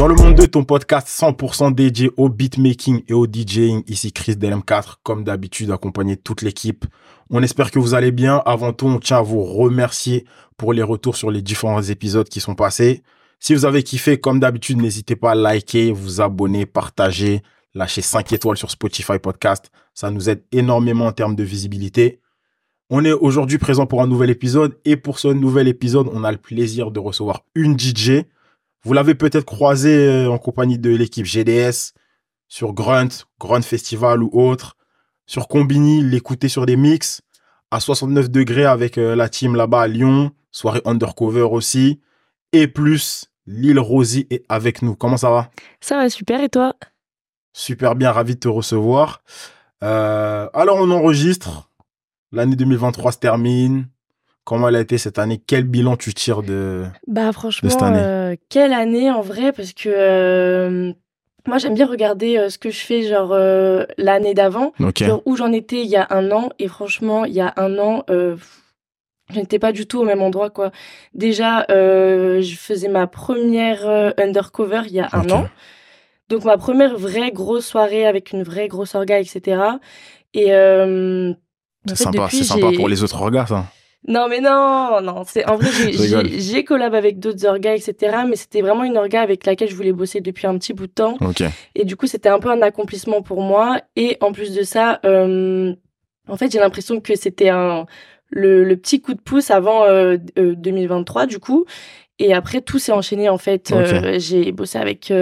Dans le monde de ton podcast 100% dédié au beatmaking et au DJing, ici Chris DLM4, comme d'habitude, accompagné toute l'équipe. On espère que vous allez bien. Avant tout, on tient à vous remercier pour les retours sur les différents épisodes qui sont passés. Si vous avez kiffé, comme d'habitude, n'hésitez pas à liker, vous abonner, partager, lâcher 5 étoiles sur Spotify Podcast. Ça nous aide énormément en termes de visibilité. On est aujourd'hui présent pour un nouvel épisode et pour ce nouvel épisode, on a le plaisir de recevoir une DJ. Vous l'avez peut-être croisé euh, en compagnie de l'équipe GDS sur Grunt, Grunt Festival ou autre. Sur Combini, l'écouter sur des mix. À 69 degrés avec euh, la team là-bas à Lyon. Soirée undercover aussi. Et plus, Lille Rosie est avec nous. Comment ça va? Ça va super et toi? Super bien, ravi de te recevoir. Euh, alors on enregistre. L'année 2023 se termine. Comment elle a été cette année? Quel bilan tu tires de Bah franchement, cette année? euh, quelle année en vrai parce que euh, moi j'aime bien regarder euh, ce que je fais genre l'année d'avant, Ok. genre où j'en étais il y a un an et franchement il y a un an je n'étais pas du tout au même endroit quoi. Déjà je faisais ma première undercover il y a un an, donc ma première vraie grosse soirée avec une vraie grosse orga etc. Et C'est sympa, c'est sympa pour les autres regards, ça. Non, mais non, non. C'est en vrai, j'ai- collab avec d'autres orgas, etc. Mais c'était vraiment une orga avec laquelle je voulais bosser depuis un petit bout de temps. Ok. Et du coup, c'était un peu un accomplissement pour moi. Et en plus de ça, euh, en fait, j'ai l'impression que c'était un le, le petit coup de pouce avant euh, euh, 2023, du coup. Et après, tout s'est enchaîné, en fait. Euh, j'ai bossé avec...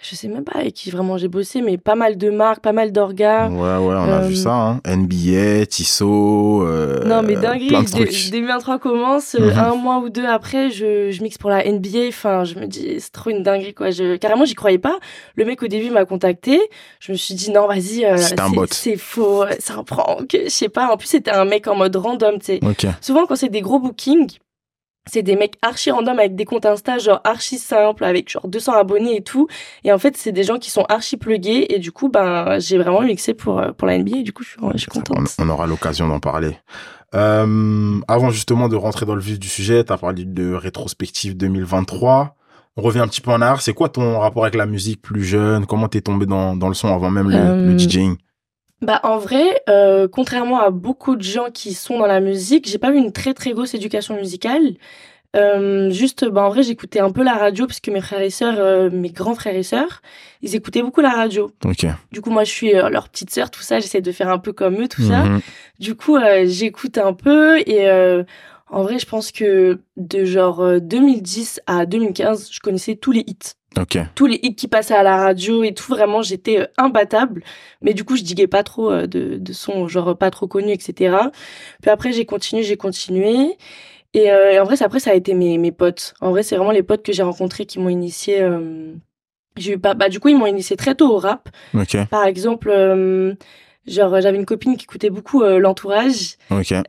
euh, je sais même pas avec qui vraiment j'ai bossé, mais pas mal de marques, pas mal d'orgas. Ouais, ouais, on a Euh, vu ça. Hein. NBA, Tissot, euh, Non, mais dinguerie, plein de dé- trucs. 2023 commence, euh, Mhm. un mois ou deux après, je, je mixe pour la NBA, enfin, je me dis, c'est trop une dinguerie, quoi. Je, carrément, j'y croyais pas. Le mec, au début, m'a contacté. Je me suis dit, non, vas-y, euh, C'était un bot. c'est faux, euh, c'est un prank, je sais pas. En plus, c'était un mec en mode random, tu sais. Ok. Souvent, quand c'est des gros bookings, c'est des mecs archi random avec des comptes Insta, genre archi simples, avec genre 200 abonnés et tout. Et en fait, c'est des gens qui sont archi plugués. Et du coup, ben, j'ai vraiment mixé pour, euh, pour la NBA. Et du coup, je suis, je suis On, contente. on aura l'occasion d'en parler. Euh, avant justement de rentrer dans le vif du sujet, tu as parlé de rétrospective 2023. On revient un petit peu en arrière. C'est quoi ton rapport avec la musique plus jeune? Comment t'es tombé dans, dans le son avant même le, Euh, le DJing? Bah en vrai, euh, contrairement à beaucoup de gens qui sont dans la musique, j'ai pas eu une très très grosse éducation musicale. Euh, juste, bah en vrai, j'écoutais un peu la radio parce que mes frères et sœurs, euh, mes grands frères et sœurs, ils écoutaient beaucoup la radio. Ok. Du coup, moi, je suis euh, leur petite sœur, tout ça. J'essaie de faire un peu comme eux, tout ça. Mhm. Du coup, euh, j'écoute un peu et euh, en vrai, je pense que de genre euh, 2010 à 2015, je connaissais tous les hits Tous les hits qui passaient à la radio et tout, vraiment, j'étais euh, imbattable. Mais du coup, je diguais pas trop euh, de, de sons, genre pas trop connus, etc. Puis après, j'ai continué, j'ai continué. Et, euh, et en vrai, après, ça a été mes, mes potes. En vrai, c'est vraiment les potes que j'ai rencontrés qui m'ont initié. euh, J'ai eu pas, bah, du coup, ils m'ont initié très tôt au rap. Par exemple, euh, genre, j'avais une copine qui écoutait beaucoup euh, l'entourage.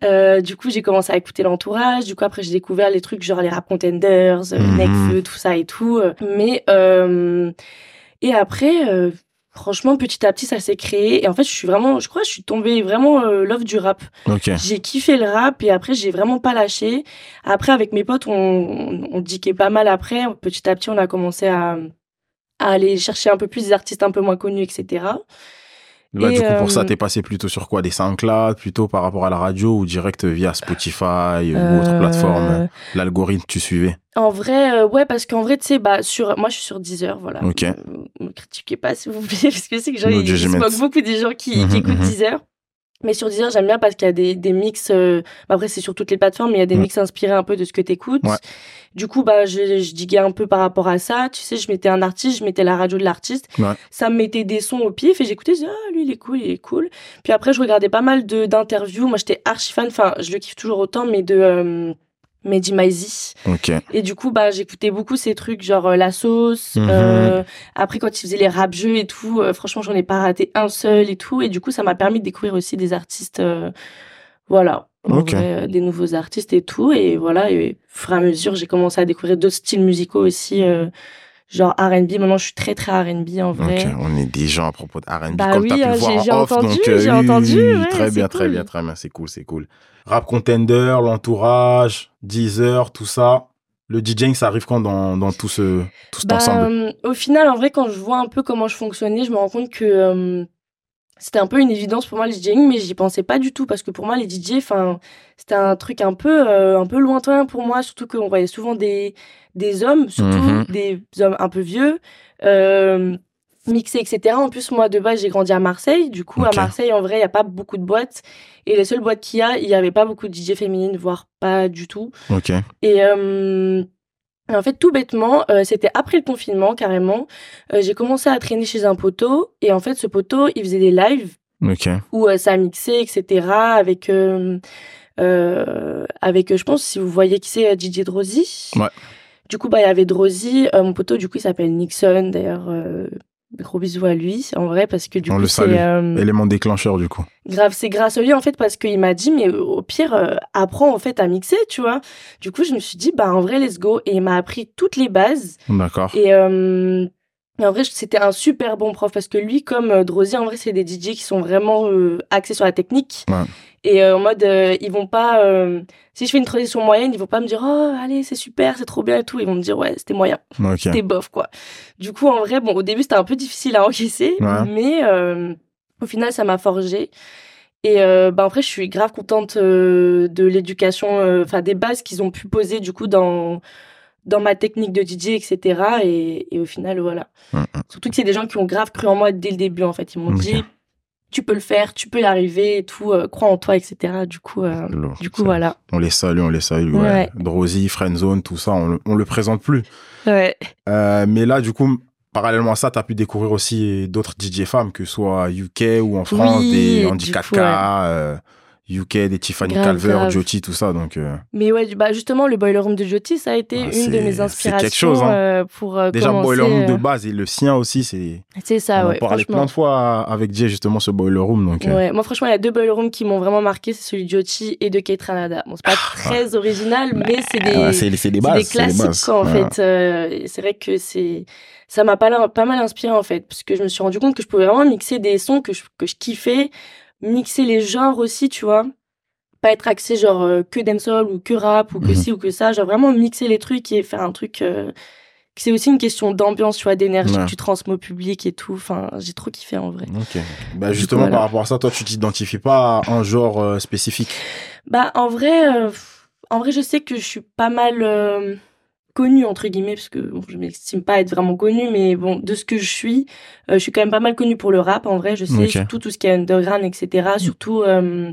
Euh, du coup, j'ai commencé à écouter l'entourage. Du coup, après, j'ai découvert les trucs genre les rap contenders, euh, Mhm. Nekfeu, tout ça et tout. Euh, Mais euh, et après, euh, franchement, petit à petit, ça s'est créé. Et en fait, je suis vraiment, je crois, je suis tombée vraiment euh, love du rap. Ok. J'ai kiffé le rap et après, j'ai vraiment pas lâché. Après, avec mes potes, on, on, on diquait pas mal. Après, petit à petit, on a commencé à à aller chercher un peu plus des artistes un peu moins connus, etc. Là, Et, du coup, pour ça, euh, t'es passé plutôt sur quoi? Des SoundCloud, plutôt par rapport à la radio ou direct via Spotify ou autre Euh, plateforme? L'algorithme, tu suivais? En vrai, euh, ouais, parce qu'en vrai, tu sais, bah, sur, moi, je suis sur Deezer, voilà. Ok. Euh, me critiquez pas, s'il vous plaît, parce que c'est que genre, No se moquent beaucoup des gens qui, Mhm, qui écoutent mhm. Deezer. Mais sur Deezer, j'aime bien parce qu'il y a des, des mix, euh, bah, après, c'est sur toutes les plateformes, mais il y a des Ouais. mix inspirés un peu de ce que t'écoutes. Ouais. Du coup, bah, je, je diguais un peu par rapport à ça. Tu sais, je mettais un artiste, je mettais la radio de l'artiste. Ouais. Ça me mettait des sons au pif et j'écoutais, je disais, ah, lui, il est cool, il est cool. Puis après, je regardais pas mal de, d'interviews. Moi, j'étais archi fan, enfin, je le kiffe toujours autant, mais de, euh, Mehdi Maizi. Et du coup, bah, j'écoutais beaucoup ces trucs, genre euh, la sauce. Mhm. euh, après, quand ils faisaient les rap jeux et tout, euh, franchement, j'en ai pas raté un seul et tout. Et du coup, ça m'a permis de découvrir aussi des artistes, voilà, en Ok. vrai, euh, des nouveaux artistes et tout. Et voilà, et au fur et à mesure, j'ai commencé à découvrir d'autres styles musicaux aussi, genre R&B. Maintenant, je suis très très R&B en vrai. On est des gens à propos de R&B Bah comme oui, hein, j'ai- entendu, j'ai entendu, très bien, très bien, très bien, c'est cool, c'est cool. Rap Contender, l'entourage, Deezer, tout ça. le DJing, ça arrive quand dans, dans tout ce tout cet Bah, ensemble? euh, au final, en vrai, quand je vois un peu comment je fonctionnais, je me rends compte que euh, c'était un peu une évidence pour moi le DJing, mais j'y pensais pas du tout parce que pour moi, les DJ, c'était un truc un peu, euh, un peu lointain pour moi, surtout qu'on voyait souvent des, des hommes, surtout Mhm. des hommes un peu vieux, euh, mixés, etc. En plus, moi, de base, j'ai grandi à Marseille. Du coup, à Marseille, en vrai, il n'y a pas beaucoup de boîtes. Et les seules boîtes qu'il y a, il n'y avait pas beaucoup de DJ féminines, voire pas du tout. Ok. Et, euh, en fait, tout bêtement, euh, c'était après le confinement, carrément. euh, j'ai commencé à traîner chez un poteau. Et en fait, ce poteau, il faisait des lives où euh, ça mixait, etc. Avec, avec, je pense, si vous voyez qui c'est, DJ Drosy. Ouais. Du coup, bah, il y avait Drosy. mon poteau, du coup, il s'appelle Nixon. D'ailleurs, gros bisous à lui, en vrai, parce que du On coup, le salue. euh, Élément déclencheur du coup. grave. C'est grâce à lui, en fait, parce qu'il m'a dit, mais au pire, euh, apprends, en fait, à mixer, tu vois. Du coup, je me suis dit, bah, en vrai, let's go. Et il m'a appris toutes les bases. D'accord. Et, euh, et en vrai, c'était un super bon prof parce que lui, comme euh, Drosy, en vrai, c'est des DJ qui sont vraiment euh, axés sur la technique. Ouais. Et euh, en mode, euh, ils vont pas. si je fais une transition moyenne, ils vont pas me dire, oh, allez, c'est super, c'est trop bien et tout. Ils vont me dire, ouais, c'était moyen, c'était bof, quoi. Du coup, en vrai, bon, au début, c'était un peu difficile à encaisser, Ouais. mais au final, ça m'a forgé. Et euh, bah, après, je suis grave contente euh, de l'éducation, euh, enfin, des bases qu'ils ont pu poser, du coup, dans dans ma technique de DJ, etc. Et, et au final, voilà. Mm, Surtout que c'est des gens qui ont grave cru en moi dès le début, en fait. Ils m'ont dit, tu peux le faire, tu peux y arriver et tout, euh, crois en toi, etc. Du coup, euh, Lourd. du coup voilà. On les salue, on les salue. Ouais. Ouais. Drosy, Friendzone, tout ça, on on le présente plus. Ouais. Euh, mais là, du coup, parallèlement à ça, tu as pu découvrir aussi d'autres DJ femmes, que ce soit UK ou en France, Oui, des du Andy coup, 4K, euh, UK, des Tiffany Grave, Calver, grave. Jyoti, tout ça. Donc, euh, Mais ouais, bah justement, le Boiler Room de Jyoti, ça a été Ah, une c'est- de mes c'est inspirations quelque chose, hein. euh, pour euh, déjà, commencer. Boiler Room de euh, base et le sien aussi, c'est. C'est ça, on ouais. en parlait plein de fois avec Jay, justement, ce Boiler Room. Donc, Ouais, moi franchement, il y a deux boiler rooms qui m'ont vraiment marqué, c'est celui de Jyoti et de Kate Ranada. Bon, c'est pas très original, mais c'est des, Ah, ouais, c'est c'est des c'est bases. des c'est des classiques bases. quoi, en fait. C'est vrai que c'est ça m'a pas, pas mal inspiré en fait, parce que je me suis rendu compte que je pouvais vraiment mixer des sons que je, que je kiffais, mixer les genres aussi, tu vois. Pas être axé genre euh, que dancehall ou que rap ou que Mhm. ci ou que ça, genre vraiment mixer les trucs et faire un truc. euh, c'est aussi une question d'ambiance, tu vois, d'énergie Ouais. que tu transmets au public et tout. Enfin, j'ai trop kiffé en vrai. Ok. Bah, justement, voilà. par rapport à ça, toi, tu t'identifies pas à un genre euh, spécifique? Bah, en vrai, euh, en vrai, je sais que je suis pas mal connue, entre guillemets, parce que bon, je m'estime pas être vraiment connue, mais bon, de ce que je suis, euh, je suis quand même pas mal connue pour le rap, en vrai, je sais, surtout tout ce qui est underground, etc. Surtout euh,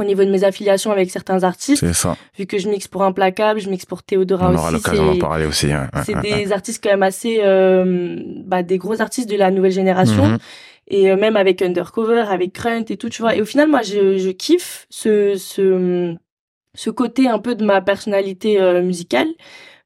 au niveau de mes affiliations avec certains artistes, C'est ça. vu que je mixe pour Implacable, je mixe pour Théodora On aura aussi. l'occasion d'en parler aussi. C'est des artistes quand même assez, euh, bah, des gros artistes de la nouvelle génération Mhm. et même avec Undercover, avec Grunt et tout, tu vois. Et au final, moi, je, je kiffe ce, ce, ce côté un peu de ma personnalité euh, musicale.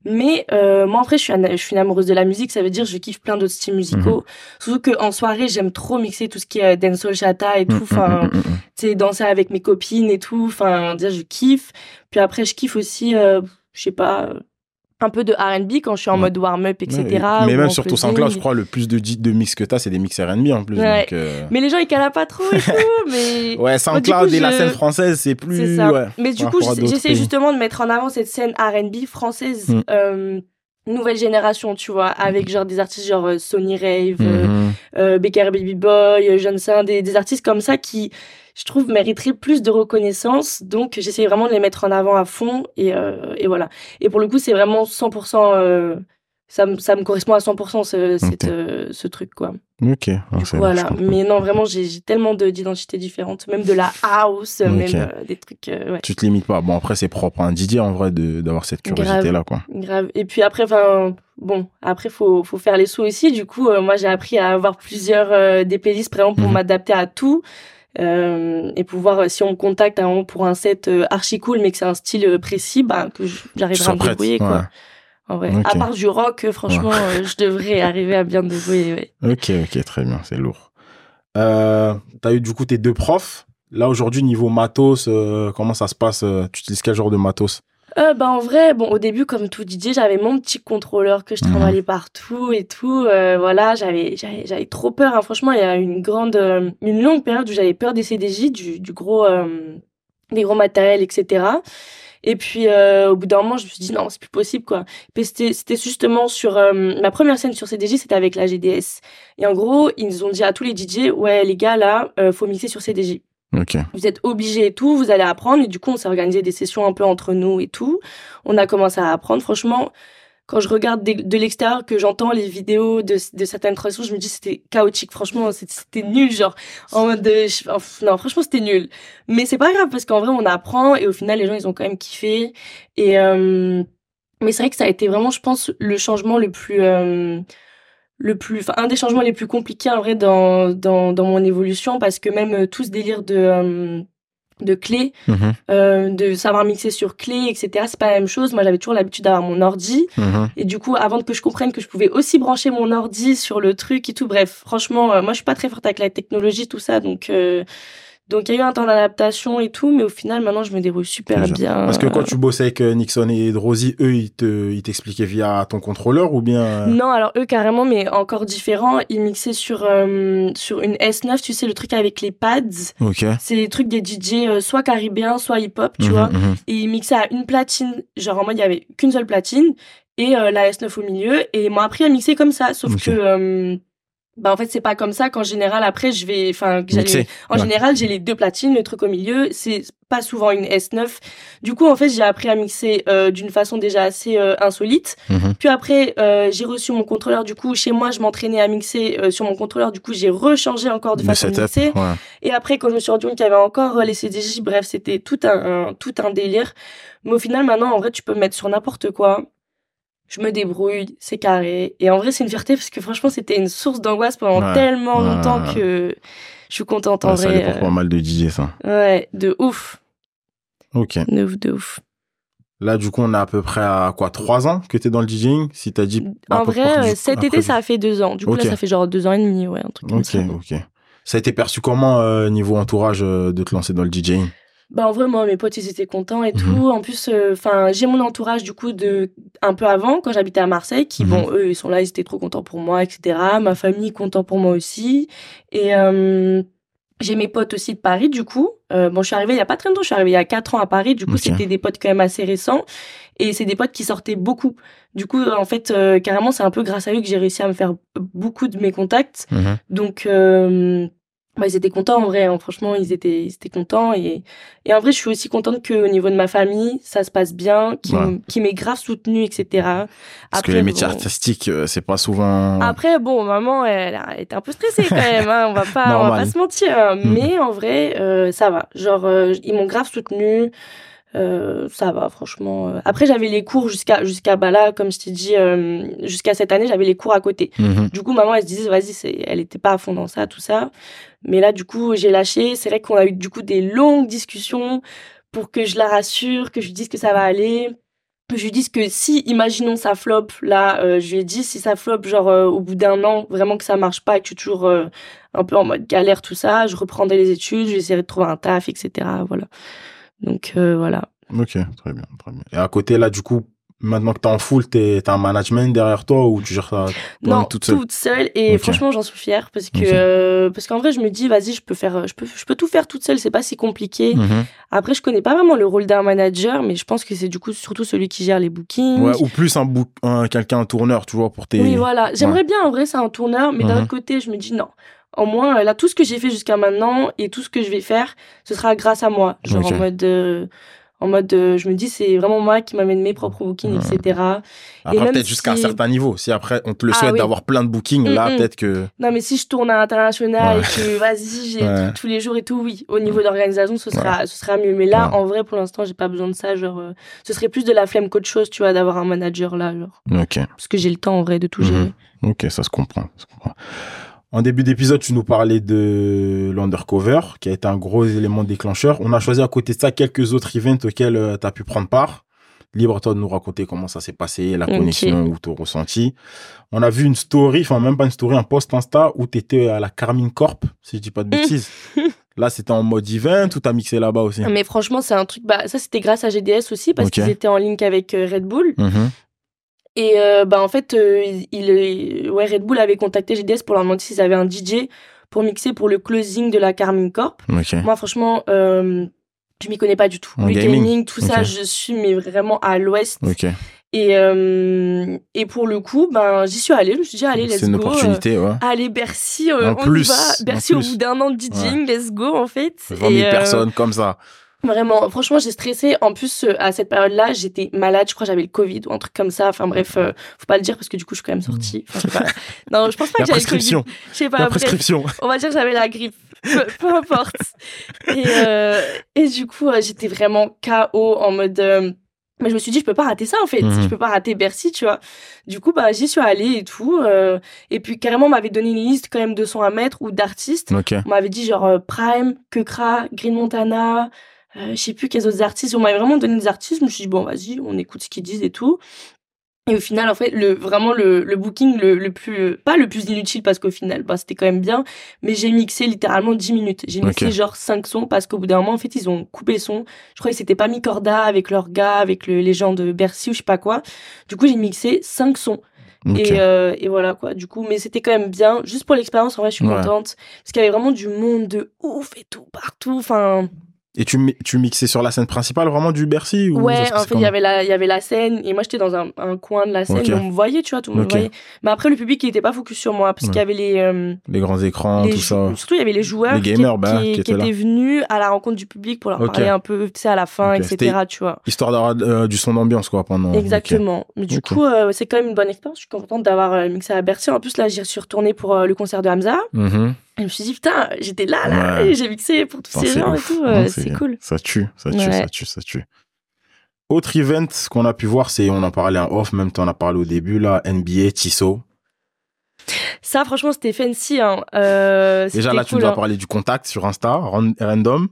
Mais euh, moi, vrai, je suis, un- je suis une amoureuse de la musique. Ça veut dire je kiffe plein d'autres styles musicaux. Surtout qu'en soirée, j'aime trop mixer tout ce qui est euh, dancehall, chata et tout. Mhm, Enfin, mhm, mhm, mhm. tu sais, danser avec mes copines et tout. Enfin, dire, je kiffe. Puis après, je kiffe aussi, euh, je sais pas, euh, un peu de R&B quand je suis en Ouais. mode warm-up, etc. Ouais, mais même sur ton. SoundCloud, je crois, le plus de, de mix que t'as, c'est des mix R&B en plus. Ouais. Donc, euh, Mais les gens, ils calent pas trop et tout. mais Ouais, SoundCloud coup, et la scène française, c'est plus. ça. Mais du coup, j'essaie justement de mettre en avant cette scène R&B française, Mm. euh, nouvelle génération, tu vois, avec genre des artistes genre euh, Sony Rave, Becker Baby Boy, Johnson, des, des artistes comme ça qui, je trouve, mériteraient plus de reconnaissance. Donc, j'essaie vraiment de les mettre en avant à fond. Et, euh, et voilà. Et pour le coup, c'est vraiment 100%... ça, me- ça me correspond à 100% ce, cette, euh, ce truc, quoi. Ok. Ah, coup, voilà. Mais non, vraiment, j'ai tellement de- d'identités différentes. Même de la house, même euh, des trucs... euh, ouais. Tu te limites pas. Bon, après, c'est propre à un DJ en vrai d'avoir cette curiosité-là, quoi. Grave. Et puis après, enfin, bon, après, faut, faut faire les sous aussi. Du coup, euh, moi, j'ai appris à avoir plusieurs des playlists vraiment pour Mhm. m'adapter à tout. Euh, et pouvoir, si on me contacte moment pour un set euh, archi cool, mais que c'est un style précis, bah, que j'arriverai à me débrouiller, quoi. En vrai. À part du rock, euh, franchement, euh, je devrais arriver à bien débrouiller, ouais. Ok, ok, très bien, c'est lourd. Euh, T'as eu du coup tes deux profs. Là, aujourd'hui, niveau matos, euh, comment ça se passe Tu utilises quel genre de matos? Euh, bah en vrai, bon au début comme tout DJ, j'avais mon petit contrôleur que je Mhm. trimballais partout et tout. euh, voilà, j'avais j'avais j'avais trop peur. hein. Franchement, il y a une grande, euh, une longue période où j'avais peur des CDJ, du, du gros, des gros matériels, etc. Et puis, euh, au bout d'un moment, je me suis dit, non, c'est plus possible, quoi. Puis c'était, c'était justement sur, euh, ma première scène sur CDJ, c'était avec la GDS. Et en gros, ils ont dit à tous les DJ, ouais, les gars, là, euh, faut mixer sur CDJ. Ok. Vous êtes obligés et tout, vous allez apprendre. Et du coup, on s'est organisé des sessions un peu entre nous et tout. On a commencé à apprendre. Franchement, quand je regarde de, de l'extérieur, que j'entends les vidéos de, de certaines transitions, je me dis c'était chaotique. Franchement, c'était nul, genre en mode de, je- non, franchement c'était nul. Mais c'est pas grave parce qu'en vrai on apprend et au final les gens ils ont quand même kiffé. Et euh, mais c'est vrai que ça a été vraiment, je pense, le changement le plus euh, le plus, enfin un des changements les plus compliqués en vrai dans dans dans mon évolution parce que même euh, tout ce délire de euh, de clés, Mhm, euh, de savoir mixer sur clé, etc. C'est pas la même chose. Moi, j'avais toujours l'habitude d'avoir mon ordi. mhm. Et du coup, avant que je comprenne que je pouvais aussi brancher mon ordi sur le truc et tout, bref, franchement, euh, moi, je suis pas très forte avec la technologie, tout ça. Donc, euh, donc il y a eu un temps d'adaptation et tout, mais au final, maintenant, je me débrouille super bien. Parce que quand tu bossais avec euh, Nixon et Drosy, eux, ils te, ils t'expliquaient via ton contrôleur ou bien. euh, Non, alors eux carrément, mais encore différent. Ils mixaient sur euh, sur une S9, tu sais le truc avec les pads. Ok. C'est les trucs des DJ euh, soit caribéens, soit hip-hop, tu Mhm, vois. mhm. et il mixait à une platine, genre en mode il y avait qu'une seule platine et euh, la S9 au milieu et ils m'ont appris à mixer comme ça sauf que bah en fait c'est pas comme ça qu'en général après je vais enfin en ouais. général j'ai les deux platines le truc au milieu c'est pas souvent une S9 du coup en fait j'ai appris à mixer euh, d'une façon déjà assez euh, insolite Mhm. puis après euh, j'ai reçu mon contrôleur du coup chez moi je m'entraînais à mixer euh, sur mon contrôleur du coup j'ai rechangé encore de Le façon de setup. mixer Ouais. et après, quand je me suis rendu compte qu'il y avait encore euh, les CDJ, bref, c'était tout un, un- tout un délire. Mais au final, maintenant, en vrai, tu peux me mettre sur n'importe quoi. Je me débrouille, c'est carré. Et en vrai, c'est une fierté parce que franchement, c'était une source d'angoisse pendant Ouais. tellement Ouais, longtemps ouais, que je suis contente en Ouais, ça vrai. dépend pas mal de DJ, ça. euh, Ouais, de ouf. Ok. De ouf, de ouf. Là, du coup, on est à peu près à quoi, trois ans que t'es dans le DJing? Si t'as dit. En vrai, euh, du- cet après- été, ça a fait deux ans. Du coup, Ok. là, ça fait genre deux ans et demi, ouais, un truc comme Ok, ça. ok. Ça a été perçu comment, euh, niveau entourage, euh, de te lancer dans le DJing? Bah en vrai moi mes potes ils étaient contents et Mhm. tout. En plus enfin j'ai mon entourage du coup de un peu avant quand j'habitais à Marseille qui Mhm. bon eux ils sont là ils étaient trop contents pour moi etc. Ma famille content pour moi aussi et euh, j'ai mes potes aussi de Paris du coup. Euh, bon je suis arrivée il y a pas très longtemps je suis arrivée il y a quatre ans à Paris du coup c'était des potes quand même assez récents et c'est des potes qui sortaient beaucoup. Du coup en fait euh, carrément c'est un peu grâce à eux que j'ai réussi à me faire beaucoup de mes contacts. Mhm. Donc, euh, bah, ils étaient contents en vrai. hein. Franchement, ils étaient, ils étaient contents. Et, et en vrai, je suis aussi contente qu'au niveau de ma famille, ça se passe bien, qui, Ouais. m'ait grave soutenue, etc. Parce que Après, les métiers bon- artistiques, euh, c'est pas souvent. Après, bon, maman, elle, a été un peu stressée quand même. Hein, on va pas, on va pas se mentir. hein. Mhm. Mais en vrai, euh, ça va. Genre, euh, ils m'ont grave soutenue. Euh, ça va, franchement. euh. Après, j'avais les cours jusqu'à, jusqu'à, bah là, comme je t'ai dit, euh, jusqu'à cette année, j'avais les cours à côté. Mhm. Du coup, maman, elle se disait, vas-y, c'est, elle était pas à fond dans ça, tout ça. Mais là, du coup, j'ai lâché. C'est vrai qu'on a eu, du coup, des longues discussions pour que je la rassure, que je lui dise que ça va aller. Que je lui dise que si, imaginons, ça flop, là, euh, je lui ai dit, si ça flop, genre, au bout d'un an, vraiment que ça marche pas et que je suis toujours un peu en mode galère, tout ça, je reprendrai les études, j'essaierai de trouver un taf, etc. Voilà. Donc, euh, voilà. Ok, très bien, très bien. Et à côté, là, du coup, maintenant que t'es en full, t'es, t'as un management derrière toi ou tu gères ça non toute toute seule? seule, et franchement j'en suis fière parce que euh, parce qu'en vrai je me dis vas-y je peux faire je peux je peux tout faire toute seule c'est pas si compliqué Mhm. après je connais pas vraiment le rôle d'un manager mais je pense que c'est du coup surtout celui qui gère les bookings Ouais, ou plus un, un quelqu'un, un tourneur, tu vois, pour tes. oui voilà j'aimerais bien en vrai c'est un tourneur mais d'un Mhm. autre côté je me dis non au moins euh, là tout ce que j'ai fait jusqu'à maintenant et tout ce que je vais faire ce sera grâce à moi genre Ok. en mode euh, en mode euh, je me dis c'est vraiment moi qui m'amène mes propres bookings Ouais. etc Après, peut-être jusqu'à un certain niveau. Si après, on te le Ah souhaite oui. d'avoir plein de bookings, là, Mm, mm. peut-être que. Non, mais si je tourne à l'international Ouais. et que vas-y, j'ai Ouais. tous les jours et tout, oui. Au niveau d'organisation, ce sera, ce sera mieux. Mais là, en vrai, pour l'instant, j'ai pas besoin de ça. Genre, euh, ce serait plus de la flemme qu'autre chose, tu vois, d'avoir un manager là, genre. Ok. Parce que j'ai le temps, en vrai, de tout Mhm. gérer. Ok, ça se comprend. ça se comprend. En début d'épisode, tu nous parlais de l'undercover, qui a été un gros élément déclencheur. On a choisi à côté de ça quelques autres events auxquels tu as pu prendre part. Libre à toi de nous raconter comment ça s'est passé, la connexion ou ton ressenti. On a vu une story, enfin même pas une story, un post Insta où tu étais à la Carmine Corp, si je dis pas de bêtises. Là, c'était en mode event ou t'as mixé là-bas aussi? Mais franchement, c'est un truc, bah, ça, c'était grâce à GDS aussi, parce qu'ils étaient en link avec euh, Red Bull. Mhm. Et euh, bah en fait, euh, il, il- ouais, Red Bull avait contacté GDS pour leur demander s'ils avaient un DJ pour mixer pour le closing de la Carmine Corp. Moi, franchement, euh, je m'y connais pas du tout. En le gaming gaming, tout ça, je suis mais vraiment à l'ouest. Et, euh, et pour le coup, ben, j'y suis allée. Je me suis dit, allez, let's C'est une go. opportunité, ouais. euh, allez, Bercy, En on plus, y va. Bercy au bout d'un an de DJing, let's go, en fait. 20 000 Et, euh, personnes comme ça. Vraiment, franchement, j'ai stressé. En plus, euh, à cette période-là, j'étais malade. Je crois que j'avais le Covid ou un truc comme ça. Enfin bref, euh, faut pas le dire parce que du coup, je suis quand même sortie. Enfin, je sais pas. Non, je pense pas La que j'avais le Covid. Je sais pas. La bref. prescription. On va dire que j'avais la grippe. Peu, peu importe. Et, euh, et du coup, euh, j'étais vraiment KO en mode. mais je me suis dit, je peux pas rater ça en fait. Mhm. Je peux pas rater Bercy, tu vois. Du coup, bah, j'y suis allée et tout. euh, et puis, carrément, on m'avait donné une liste quand même de sons à mettre ou d'artistes. On m'avait dit genre Prime, Kekra, Green Montana, euh, je sais plus quels autres artistes. On m'avait vraiment donné des artistes. Je me suis dit, bon, vas-y, on écoute ce qu'ils disent et tout. Et au final, en fait, le, vraiment le, le booking le, le plus, pas le plus inutile parce qu'au final, bah, c'était quand même bien, mais j'ai mixé littéralement 10 minutes. J'ai mixé genre 5 sons parce qu'au bout d'un moment, en fait, ils ont coupé le son. Je crois que c'était pas mis corda avec leurs gars, avec le, les gens de Bercy ou je sais pas quoi. Du coup, j'ai mixé 5 sons. Et, euh, et voilà quoi. Du coup, mais c'était quand même bien. Juste pour l'expérience, en vrai, je suis Ouais. contente. Parce qu'il y avait vraiment du monde de ouf et tout, partout. Enfin, Et tu, tu mixais sur la scène principale vraiment du Bercy ou ouais, en fait, il y avait la, il y avait la scène. Et moi, j'étais dans un, un coin de la scène. Ok. et on me voyait, tu vois, tout le monde me voyait. Mais après, le public, il était pas focus sur moi. Parce qu'il y avait les, euh, Les grands écrans, les tout ça. Surtout, il y avait les joueurs Les qui- gamers, bah, qui, qui qui étaient venus à la rencontre du public pour leur parler un peu, tu sais, à la fin, etc., tu vois. Histoire d'avoir euh, du son d'ambiance, quoi, pendant. Exactement. Mais du coup, euh, c'est quand même une bonne expérience. Je suis contente d'avoir mixé à Bercy. En plus, là, j'y suis retournée pour le concert de Hamza. Mhm. Et je me suis dit, putain, j'étais là, là, Ouais. j'ai mixé pour tous ces gens ouf. et tout. Euh, c'est cool. Ça tue, ça tue, Ouais. ça tue, ça tue. Autre event qu'on a pu voir, c'est, on en parlait en off, même temps on a parlé au début, là, NBA, Tissot. Ça, franchement, c'était fancy. Hein. Euh, Déjà là, tu nous as hein. parlé du contact sur Insta, ran- random,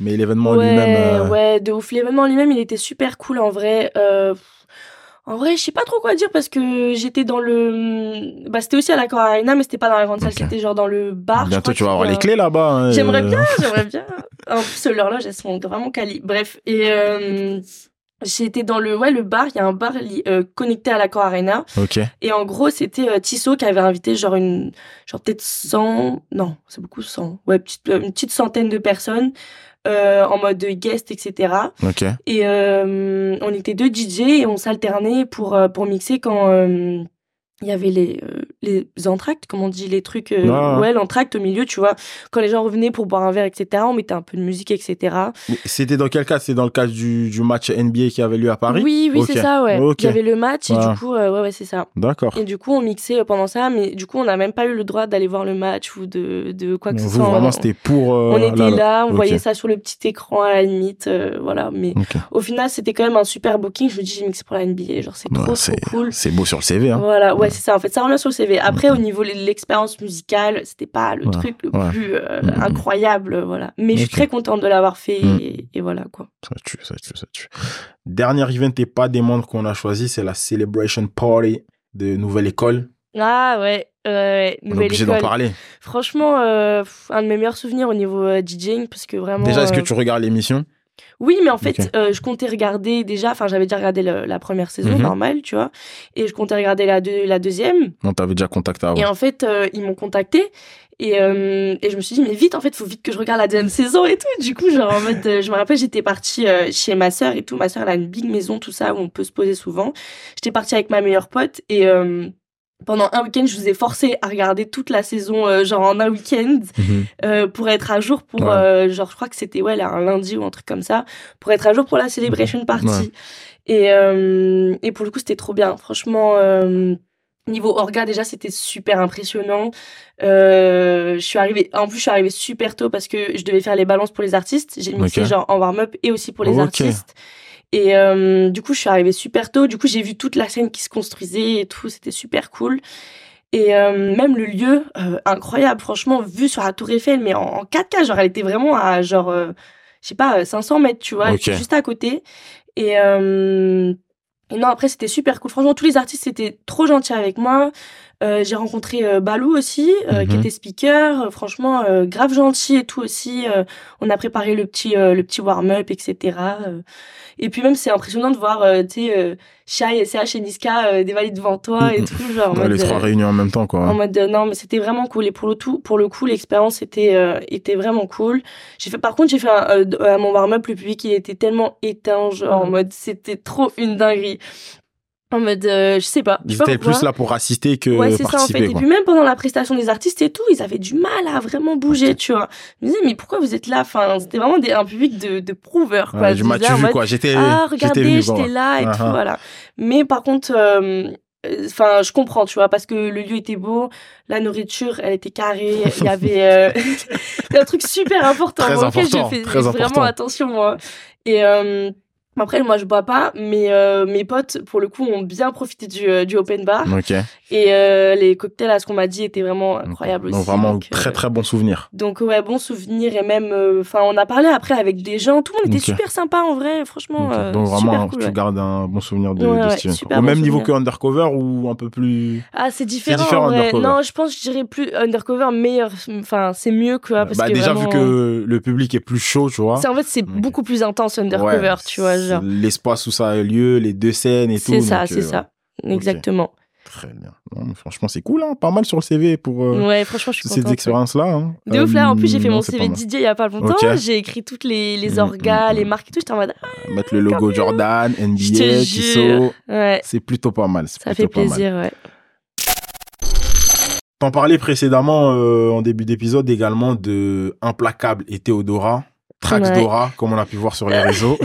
mais l'événement ouais, lui-même. euh, ouais, de ouf. L'événement lui-même, il était super cool en vrai. Euh, en vrai, je sais pas trop quoi dire parce que j'étais dans le. Bah, c'était aussi à la Arena, mais c'était pas dans la grande salle, c'était genre dans le bar. Bientôt, tu vas avoir les clés là-bas. hein, J'aimerais euh, bien, j'aimerais bien. En plus, l'horloge, elles sont vraiment quali. Bref, et euh, j'étais dans le, ouais, le bar. Il y a un bar euh, connecté à la Arena. Ok. Et en gros, c'était Tissot qui avait invité genre une, genre peut-être 100, non, c'est beaucoup 100, ouais, petite, une petite centaine de personnes euh, en mode guest, etc. Ok. Et euh, on était deux DJ et on s'alternait pour, euh, pour mixer quand euh, il y avait les, euh, les entractes, comme on dit, les trucs, euh, Ouais. ouais, l'entracte au milieu, tu vois. Quand les gens revenaient pour boire un verre, etc., on mettait un peu de musique, etc. C'était dans quel cas? C'était dans le cadre du, du match NBA qui avait lieu à Paris? Oui, oui, c'est ça, ouais. Il y avait le match et du coup, euh, ouais, ouais, c'est ça. D'accord. Et du coup, on mixait pendant ça, mais du coup, on n'a même pas eu le droit d'aller voir le match ou de, de quoi que ce soit. vraiment, c'était pour. on était là, on voyait ça sur le petit écran à la limite, voilà. Mais au final, c'était quand même un super booking. Je me dis, j'ai mixé pour la NBA, genre c'est Ouais, trop, cool. C'est beau sur le CV. Hein. Voilà, Ouais. C'est ça. En fait, ça revient sur le CV. Après, au niveau de l'expérience musicale, c'était pas le truc le plus euh, Mhm. incroyable, voilà. Mais je suis très contente de l'avoir fait et, et voilà quoi. Ça tue, ça tue, ça tue. Dernier event et pas des membres qu'on a choisi, c'est la Celebration Party de Nouvelle École. Ah ouais, ouais, On est obligé d'en parler. Franchement, euh, un de mes meilleurs souvenirs au niveau euh, DJing parce que vraiment. Déjà, est-ce que euh, tu regardes l'émission? Oui, mais en fait, euh, je comptais regarder déjà, enfin, j'avais déjà regardé le- la première saison, Mhm. normale, tu vois, et je comptais regarder la, deux- la deuxième. Non, t'avais déjà contacté avant. Et en fait, euh, ils m'ont contacté. Et, euh, et je me suis dit, mais vite, en fait, faut vite que je regarde la deuxième saison et tout. Du coup, genre, en mode, euh, je me rappelle, j'étais partie euh, chez ma sœur et tout. Ma sœur, elle a une big maison, tout ça, où on peut se poser souvent. J'étais partie avec ma meilleure pote et euh, pendant un week-end, je vous ai forcé à regarder toute la saison, euh, genre en un week-end, Mhm. euh, pour être à jour pour, Ouais. euh, genre, je crois que c'était, ouais, là, un lundi ou un truc comme ça, pour être à jour pour la celebration party. Ouais. Et, et pour le coup, c'était trop bien. Franchement, niveau orga, déjà, c'était super impressionnant. Je suis arrivée, en plus, je suis arrivée super tôt parce que je devais faire les balances pour les artistes. J'ai mixé Ok. genre en warm-up et aussi pour les artistes. Et euh, du coup, je suis arrivée super tôt. Du coup, j'ai vu toute la scène qui se construisait et tout. C'était super cool. Et euh, même le lieu, euh, incroyable. Franchement, vu sur la Tour Eiffel, mais en, en 4K, genre, elle était vraiment à genre, euh, je sais pas, 500 mètres, tu vois, juste à côté. Et, et non, après, c'était super cool. Franchement, tous les artistes étaient trop gentils avec moi. Euh, j'ai rencontré euh, Balou aussi, euh, qui Mhm. était speaker. Franchement, grave gentil et tout aussi. On a préparé le petit, le petit warm-up, etc. Et puis même, c'est impressionnant de voir, tu sais, Shai, SH et Niska dévaler devant toi et Mhm. tout. Genre, Ouais, les trois réunions en même temps, quoi. en mode non mais c'était vraiment cool et pour le tout pour le coup l'expérience était était vraiment cool j'ai fait par contre j'ai fait un, à mon warm-up le public il était tellement éteint genre en mode c'était trop une dinguerie en mode euh, je sais pas Ils étaient plus là pour assister que Ouais, c'est ça en fait. participer, Et quoi. puis même pendant la prestation des artistes et tout, ils avaient du mal à vraiment bouger, tu vois. Je me disais, mais pourquoi vous êtes là? Enfin, c'était vraiment des, un public de, de prouveurs, quoi. Ouais, Je m'as vu, quoi. J'étais, ah regardez j'étais quoi. là et tout ah. voilà mais par contre euh, euh, enfin je comprends tu vois parce que le lieu était beau la nourriture elle était carrée il y avait euh, un truc super important Très auquel important, je fais très vraiment important. attention moi et euh, après moi je bois pas mais euh, mes potes pour le coup ont bien profité du, euh, du open bar et euh, les cocktails à ce qu'on m'a dit étaient vraiment incroyables Donc aussi vraiment donc, très très bon souvenir. donc ouais, bon souvenir et même, enfin, on a parlé après avec des gens, tout le monde était super sympa en vrai, franchement. Donc super vraiment, cool, tu ouais. gardes un bon souvenir de, Ouais, de Steven. Au bon même niveau que Undercover ou un peu plus. Ah, c'est différent, différent, en vrai. Non, je pense, je dirais plus undercover, meilleur, enfin, c'est mieux que parce bah que déjà vraiment, vu que le public est plus chaud, tu vois. c'est en fait c'est beaucoup plus intense undercover, tu vois, L'espace où ça a lieu, les deux scènes et tout. C'est ça, donc, c'est euh, ça, exactement. Très bien. Non, franchement, c'est cool, hein. Pas mal sur le CV pour euh, Ouais, franchement, je suis ces expériences-là. Hein. De ouf là, en plus j'ai fait Euh, mon CV. DJ il y a pas longtemps, j'ai écrit toutes les, les Mm, orgas, mm, les mm. marques et tout, j'étais en mode ah, Mettre le logo Jordan, NBA. Tissot. ouais, C'est plutôt pas mal. ça fait plaisir, ouais. T'en parlais précédemment euh, en début d'épisode également de Implacable et Théodora, Trax Ouais. Dora, comme on a pu voir sur les réseaux.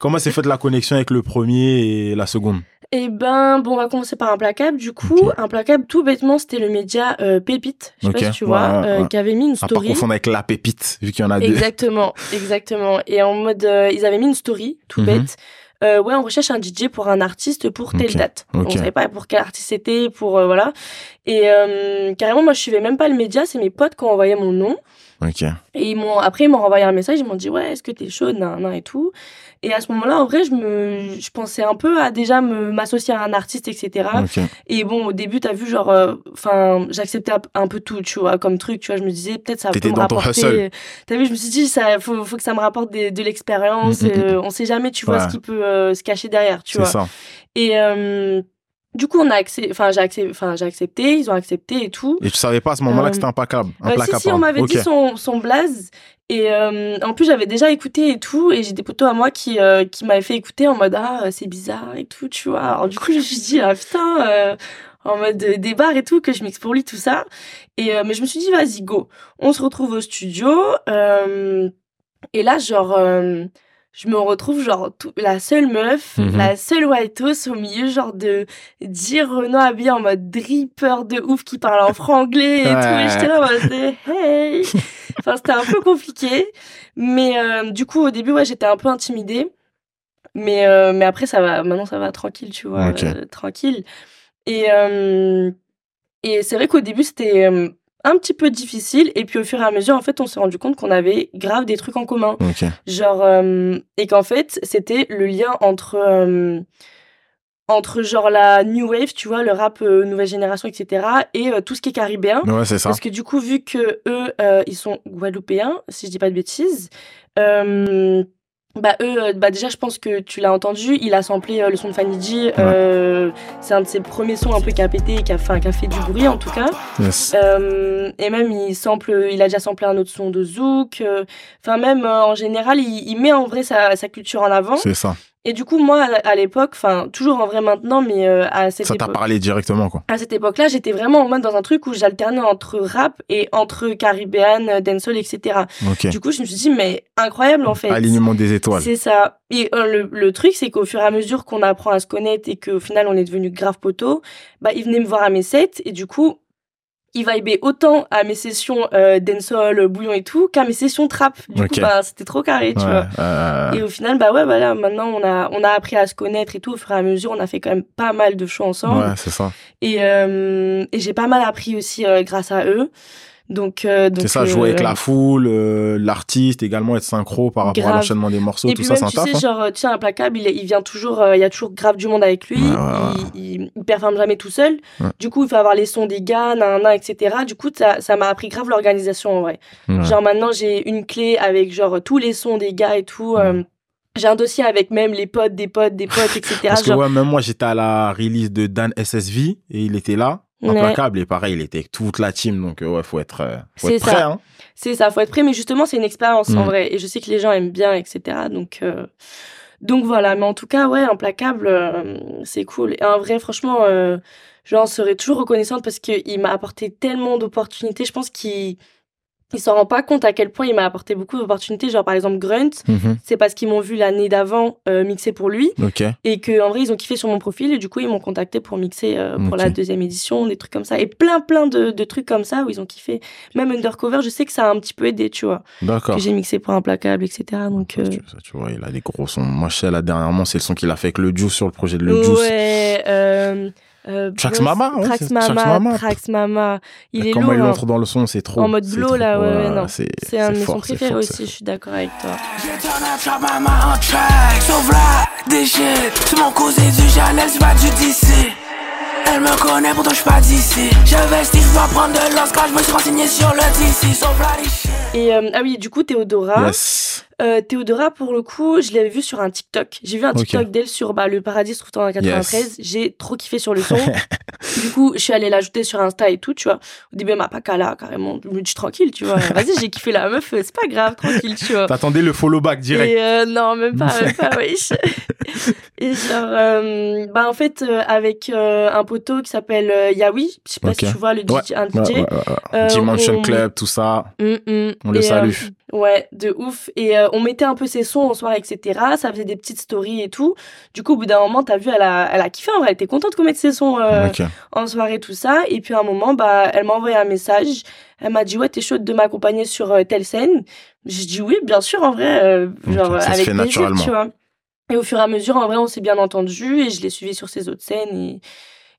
Comment s'est faite la connexion avec le premier et la seconde? Eh ben, bon, on va commencer par Implacable. Du coup, Ok. Implacable, tout bêtement, c'était le média euh, Pépite, je sais pas si tu vois, ouais, euh, ouais. qui avait mis une À pas story. confondre avec la pépite, vu qu'il y en a deux. Exactement, exactement. Et en mode, euh, ils avaient mis une story, tout Mhm. bête. Euh, ouais, on recherche un DJ pour un artiste pour telle date. ok. On savait pas pour quel artiste c'était, pour euh, voilà. Et euh, carrément, moi, je suivais même pas le média. C'est mes potes qui ont envoyé mon nom. Et ils m'ont, après, ils m'ont renvoyé un message, ils m'ont dit, ouais, est-ce que t'es chaud, nan, nan, et tout. Et à ce moment-là, en vrai, je me, je pensais un peu à déjà me, m'associer à un artiste, etc. Et bon, au début, t'as vu, genre, euh, enfin, j'acceptais un- peu tout, tu vois, comme truc, tu vois, je me disais, peut-être ça T'étais peut me rapporter. T'as vu, je me suis dit, ça, faut, faut que ça me rapporte des- de l'expérience, Mm, mm, euh, on sait jamais, tu vois, ce qui peut euh, se cacher derrière, tu C'est vois. ça. Et, du coup, on a accès, enfin, j'ai accepté, enfin, j'ai accepté, ils ont accepté et tout. Et tu savais pas à ce moment-là Euh, que c'était implacable. Euh, implacable si, si, on m'avait dit son, son blaze. Et euh, en plus, j'avais déjà écouté et tout. Et j'ai des potos à moi qui, euh, qui m'avaient fait écouter en mode Ah, c'est bizarre et tout, tu vois. Alors, du coup, je me suis dit Ah putain, euh, en mode euh, des bars et tout, que je mixe pour lui, tout ça. Et, euh, mais je me suis dit Vas-y, go. On se retrouve au studio. euh, et là, genre. Je me retrouve genre tout- la seule meuf, Mhm. la seule white house au milieu genre de 10 Renault habillés en mode dripper de ouf qui parle en franglais et tout. Et j'étais là en mode hey. Enfin, c'était un peu compliqué. Mais euh, du coup, au début, ouais, j'étais un peu intimidée. Mais, euh, mais après, ça va. Maintenant, ça va tranquille, tu vois. Euh, tranquille. Et, et c'est vrai qu'au début, c'était un petit peu difficile. Et puis, au fur et à mesure, en fait, on s'est rendu compte qu'on avait grave des trucs en commun. Genre, euh, et qu'en fait, c'était le lien entre, euh, entre genre la new wave, tu vois, le rap euh, nouvelle génération, etc., et tout ce qui est caribéen. Ouais, c'est ça. Parce que du coup, vu que eux, ils sont guadeloupéens, si je dis pas de bêtises, bah eux, euh, bah déjà, je pense que tu l'as entendu, il a samplé euh, le son de Fanny G. euh, c'est un de ses premiers sons un peu qui a pété, qui a, enfin, qui a fait du bruit en tout cas. Yes. Euh, et même il sample, il a déjà samplé un autre son de Zouk. euh, Enfin même en général, il, il met en vrai sa, sa culture en avant. C'est ça. Et du coup moi à, l'époque, enfin toujours en vrai maintenant, mais euh, à cette Ça t'a époque, parlé directement, quoi. à cette époque-là, j'étais vraiment en mode dans un truc où j'alternais entre rap et entre caribéan, dancehall, etc. Ok. Du coup je me suis dit mais incroyable en fait. Alignement des étoiles. C'est ça. Et euh, le, le truc, c'est qu'au fur et à mesure qu'on apprend à se connaître et qu'au final on est devenu grave poteau, bah il venait me voir à mes sets et du coup il vibait autant à mes sessions euh, dancehall, bouillon et tout qu'à mes sessions trap. Du coup bah c'était trop carré, tu Ouais, vois. euh, Et au final bah ouais voilà maintenant on a on a appris à se connaître et tout au fur et à mesure on a fait quand même pas mal de shows ensemble ouais, c'est ça. et euh, et j'ai pas mal appris aussi euh, grâce à eux. Donc, euh, C'est ça, jouer avec la foule, euh, l'artiste, également être synchro par rapport à l'enchaînement des morceaux, Et tout puis ça, c'est un tu taf. sais, hein. genre, tu sais, implacable, il, il vient toujours, euh, il y a toujours grave du monde avec lui. Il, il, il performe jamais tout seul. Ouais. Du coup, il faut avoir les sons des gars, nanana, etc. Du coup, ça, ça m'a appris grave l'organisation, en vrai. Ouais. Genre, maintenant, j'ai une clé avec, genre, tous les sons des gars et tout. euh, j'ai un dossier avec même les potes, des potes, des potes, etc. Parce que genre, ouais, même moi, j'étais à la release de Dan SSV et il était là, Ouais. implacable. Et pareil, il était toute la team. Donc, euh, ouais, faut être, euh, faut C'est être prêt. ça. Hein. C'est ça, faut être prêt, mais justement, c'est une expérience en Mm. vrai. Et je sais que les gens aiment bien, etc. Donc, euh, donc voilà. Mais en tout cas, ouais, implacable, euh, c'est cool. Et en vrai, franchement, j'en serais toujours reconnaissante parce qu'il m'a apporté tellement d'opportunités. Je pense qu'il il s'en rend pas compte à quel point il m'a apporté beaucoup d'opportunités. Genre, par exemple, Grunt, Mhm. c'est parce qu'ils m'ont vu l'année d'avant euh, mixer pour lui. Ok. Et que en vrai, ils ont kiffé sur mon profil. Et du coup, ils m'ont contacté pour mixer euh, pour la deuxième édition, des trucs comme ça. Et plein, plein de, de trucs comme ça où ils ont kiffé. Même Undercover, je sais que ça a un petit peu aidé, tu vois D'accord. que j'ai mixé pour Implacable, etc. Donc, euh, Tu, ça, tu vois, il a des gros sons. Moi, je sais, là, dernièrement, c'est le son qu'il a fait avec le Juice sur le projet de le Juice. ouais, euh, Trax Mama, ouais, Trax c'est Trax Mama. Trax Mama. Il est Comment il lourd. hein. entre dans le son, c'est trop. En mode blow, trop- là, ouais, ouais, non. C'est C'est un de mes sons préférés aussi, je suis d'accord avec toi. Sauf là, des shit mon causé du Chanel, c'est pas du DC Elle me connaît, pourtant je suis pas d'ici J'investis, je dois prendre de l'os Quand je me suis renseigné sur le DC Sauf là, des shit Et euh, ah oui, du coup, Théodora. Yes. Euh, Théodora, pour le coup, je l'avais vu sur un TikTok. J'ai vu un Ok. TikTok d'elle sur bah, Le Paradis se trouve en 93. J'ai trop kiffé sur le son. du coup, je suis allée l'ajouter sur Insta et tout, tu vois. Au début, elle m'a pas cala, carrément. Je me dis tranquille, tu vois. Vas-y, j'ai kiffé la meuf, c'est pas grave, tranquille, tu vois. T'attendais le follow back direct. Et euh, non, même pas, même pas, wesh. Et genre, euh, bah en fait, euh, avec euh, un poteau qui s'appelle euh, Yawi, je sais pas si tu vois le DJ, Ouais, un DJ. ouais. Euh, Dimension on- Club, tout ça. Mm, mm. On le salue. Ouais, de ouf. Et euh, on mettait un peu ses sons en soirée, etc. Ça faisait des petites stories et tout. Du coup, au bout d'un moment, t'as vu, elle a, elle a kiffé en vrai. Elle était contente qu'on mette ses sons euh, ok. en soirée, tout ça. Et puis à un moment, bah, elle m'a envoyé un message. Elle m'a dit, ouais, t'es chaude de m'accompagner sur euh, telle scène. J'ai dit oui, bien sûr, en vrai. euh, genre, ça se avec fait plaisir, tu vois. Et au fur et à mesure, en vrai, on s'est bien entendu et je l'ai suivi sur ses autres scènes. Et,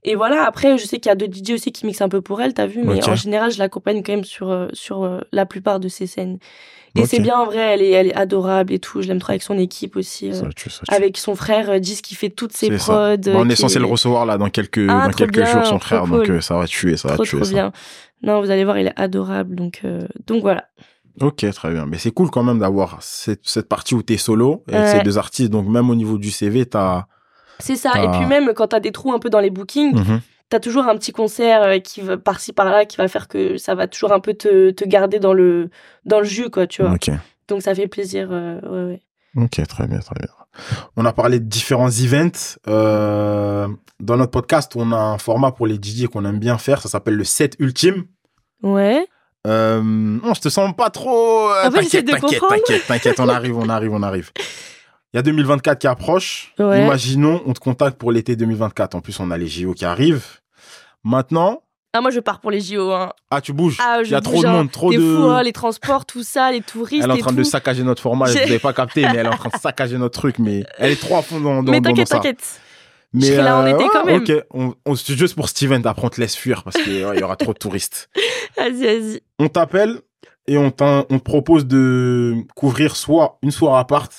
et voilà, après, je sais qu'il y a d'autres DJ aussi qui mixent un peu pour elle, t'as vu, mais en général, je l'accompagne quand même sur, euh, sur euh, la plupart de ses scènes. Et c'est bien, en vrai, elle est, elle est adorable et tout. Je l'aime trop avec son équipe aussi. euh, Ça, tu- ça, tu- avec son frère, euh, Dis, qui fait toutes ses prods. On euh, est censé le recevoir là dans quelques, Ah, dans quelques bien, jours, son frère. Donc cool. euh, ça va tuer, ça va tuer trop ça. bien. Non, vous allez voir, il est adorable. Donc, euh, donc voilà. Ok, très bien. Mais c'est cool quand même d'avoir cette, cette partie où t'es solo et Ouais. ces deux artistes. Donc même au niveau du CV, t'as. C'est ça. Et puis même quand t'as des trous un peu dans les bookings, Mhm. t'as toujours un petit concert euh, qui va par-ci par-là qui va faire que ça va toujours un peu te, te garder dans le dans le jus quoi tu vois donc ça fait plaisir euh, ouais, ouais. Ok, très bien, très bien. On a parlé de différents events. Euh, dans notre podcast, on a un format pour les DJ qu'on aime bien faire. Ça s'appelle le set ultime. ouais Euh, non, je te sens pas trop. En fait, j'essaie t'inquiète, t'inquiète, t'inquiète. On arrive, on arrive, on arrive. Il y a 2024 qui approche. Ouais. Imaginons, on te contacte pour l'été 2024. En plus, on a les JO qui arrivent. Maintenant, ah moi je pars pour les JO hein. ah, tu bouges. ah Il je y a bouge, trop de hein. monde, trop de. fou, hein, les transports tout ça les touristes Elle est en et train tout de saccager notre format. Vous n'avez pas capté, mais elle est en train de saccager notre truc. Mais elle est trop à fond dans, dans, mais t'inquiète t'inquiète Mais serai là en été quand même. Ok, on, on- c'est juste pour Steven. Après, on te laisse fuir parce qu'il y aura trop de touristes. vas-y vas-y On t'appelle et on, on te propose de couvrir soit une soirée à part,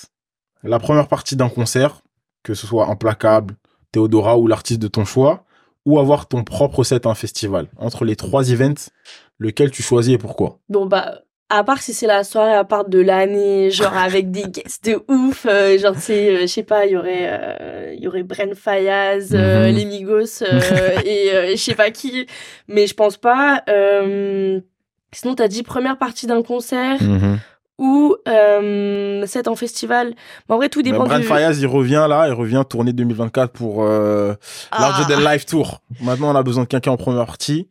la première partie d'un concert, que ce soit Implacable, Théodora ou l'artiste de ton choix, ou avoir ton propre set à un festival. Entre les trois events, lequel tu choisis et pourquoi? Bon bah à part si c'est la soirée à part de l'année, genre avec des guests de ouf, euh, genre tu sais, euh, je sais pas, il y aurait, euh, y aurait Bren Fayaz, euh, Mhm. les Migos et je sais pas qui, mais je pense pas. Sinon t'as dit première partie d'un concert ou euh, set en festival. Mais en vrai tout Mais dépend Brad du. Fayaz, il revient là, il revient tourner 2024 pour euh, Ah. Larger Than Life Tour. Maintenant, on a besoin de quelqu'un en première partie.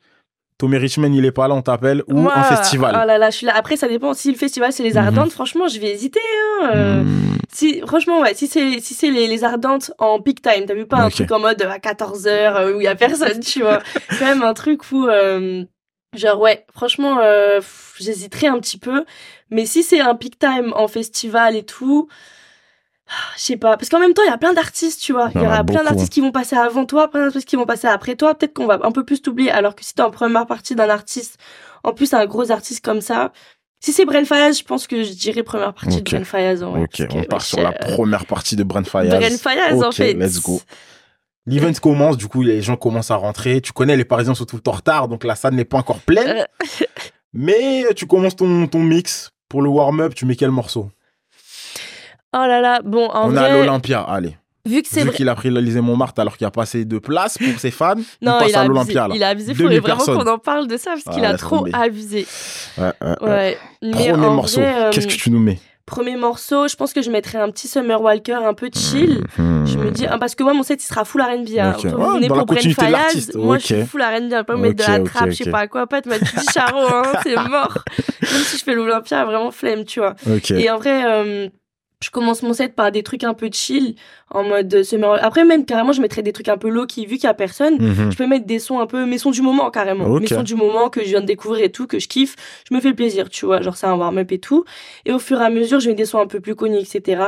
Tommy Richman, il est pas là, on t'appelle. Ou Moi, un festival. Oh là là, je suis là. Après, ça dépend. Si le festival c'est les Mhm. Ardentes, franchement, je vais hésiter. Hein, euh. Hmm. Si, franchement, ouais, si c'est si c'est les, les ardentes en peak time, t'as vu pas un truc en mode euh, à 14h où il y a personne, tu vois. Quand même un truc où euh, genre ouais, franchement euh, pff, j'hésiterais un petit peu, mais si c'est un peak time en festival et tout je sais pas, parce qu'en même temps, il y a plein d'artistes, tu vois. Il y aura plein d'artistes qui vont passer avant toi, plein d'artistes qui vont passer après toi. Peut-être qu'on va un peu plus t'oublier, alors que si t'es en première partie d'un artiste En plus, un gros artiste comme ça. Si c'est Bren Fayaz, je pense que je dirais première partie de Bren Fayaz. en vrai, Ok, que, on part sur la euh, première partie de Brent Fayaz. Bren Fayaz, en fait. let's go. L'event commence, du coup, les gens commencent à rentrer. Tu connais, les Parisiens sont tout le temps en retard, donc la salle n'est pas encore pleine. Mais tu commences ton, ton mix. Pour le warm-up, tu mets quel morceau? Oh là là, bon, en On vrai, à l'Olympia, allez. vu que c'est Vu vrai. qu'il a pris l'Elysée Montmartre alors qu'il n'y a pas assez de place pour ses fans, Non, on passe il a à l'Olympia. Il a abusé. Il 2000 faudrait vraiment qu'on en parle de ça parce Ah, qu'il a laisse trop tomber. abusé. Ouais, ouais, ouais. Ouais. Mais Premier en morceau, euh, qu'est-ce que tu nous mets? Premier morceau, je pense que je mettrais un petit Summer Walker un peu chill. Hmm. Je me dis, ah, parce que moi, mon set, il sera full R&B. Hein. Ok. Autant Ouais, vous venez dans la pour Bren continuité de Fayaz, moi, je suis full R&B. Pas me mettre de la trappe, je sais pas quoi. Pas te mettre du charo, hein, c'est mort. Même si je fais l'Olympia, vraiment flemme, tu vois. Et en vrai, euh, je commence mon set par des trucs un peu chill, en mode Summer Après, même carrément, je mettrais des trucs un peu low qui, vu qu'il y a personne, Mhm. je peux mettre des sons un peu, mes sons du moment carrément. Ok. Mes sons du moment que je viens de découvrir et tout, que je kiffe. Je me fais plaisir, tu vois. Genre, c'est un warm-up et tout. Et au fur et à mesure, je mets des sons un peu plus connus, etc.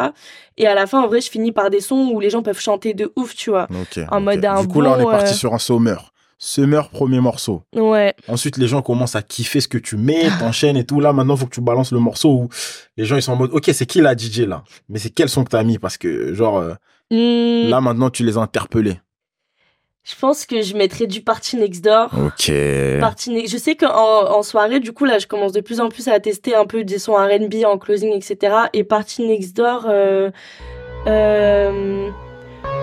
Et à la fin, en vrai, je finis par des sons où les gens peuvent chanter de ouf, tu vois. Ok, en mode un Du coup, là, on est parti euh, sur un Summer. Summer, premier morceau. Ouais. Ensuite, les gens commencent à kiffer ce que tu mets, t'enchaînes et tout. Là, maintenant, faut que tu balances le morceau où les gens, ils sont en mode, OK, c'est qui la DJ là? Mais c'est quel son que t'as mis? Parce que, genre, euh, Hmm, là, maintenant, tu les as interpellés. je pense que je mettrais du Party Next Door. OK. Party Ne- Je sais qu'en en soirée, du coup, là, je commence de plus en plus à tester un peu des sons R&B en closing, etc. Et Party Next Door, euh, euh,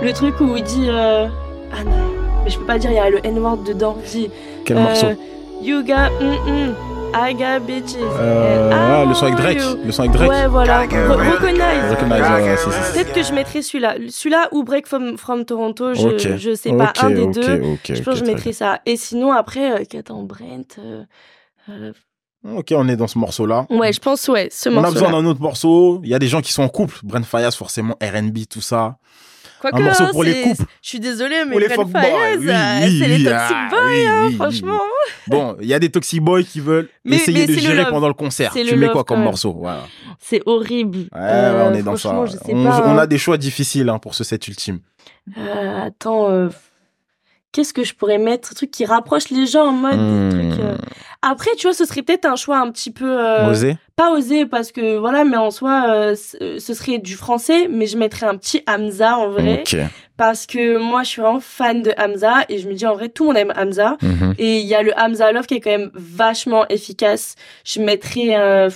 le truc où il dit... ah non, mais je peux pas dire, il y a le N-word dedans. Quel euh, morceau You got... mm, mm, I got bitches. euh, ah, le son avec Drake. you? Le son avec Drake. Ouais, voilà. Re-. Recognize. Ouais, Peut-être que je mettrais celui-là. Celui-là ou Break from, from Toronto, je, Ok. je sais pas. Un des deux. je pense que je très mettrais ça. Et sinon, après, euh, qu'attends, Brent... euh, euh. Ok, on est dans ce morceau-là. Ouais, je pense, ouais, ce On a morceau. besoin d'un autre morceau. Il y a des gens qui sont en couple. Brent Fayaz, forcément, R&B, tout ça. Quoique, un morceau hein, pour les couples. Je suis désolée, mais les. Fayez, Oui, euh, oui, c'est les oui, toxic ah, boys, hein, franchement. Bon, il y a des toxic boys qui veulent Mais- essayer mais de le gérer love. pendant le concert. Tu le mets quoi comme morceau? Voilà. C'est horrible. Ouais, Euh, ouais, on est dans ça. on, pas, on hein. a des choix difficiles hein, pour ce set ultime. Euh, attends, euh, qu'est-ce que je pourrais mettre Un truc qui rapproche les gens en mode. Des trucs, euh. Après, tu vois, ce serait peut-être un choix un petit peu. euh, Osé pas osé, parce que voilà, mais en soi, euh, c- ce serait du français, mais je mettrais un petit Hamza en vrai. Ok. Parce que moi, je suis vraiment fan de Hamza et je me dis en vrai, tout le monde aime Hamza. Mhm. Et il y a le Hamza Love qui est quand même vachement efficace. Je mettrais. euh,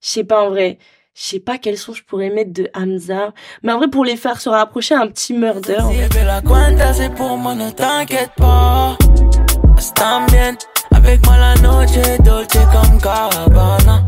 Je sais pas en vrai. Je sais pas quel son je pourrais mettre de Hamza. Mais en vrai, pour les faire se rapprocher, un petit murder. en vrai. Bébé, la cuenta c'est pour moi, ne t'inquiète pas. Están bien, avec moi la noche dolce comme Gabbana.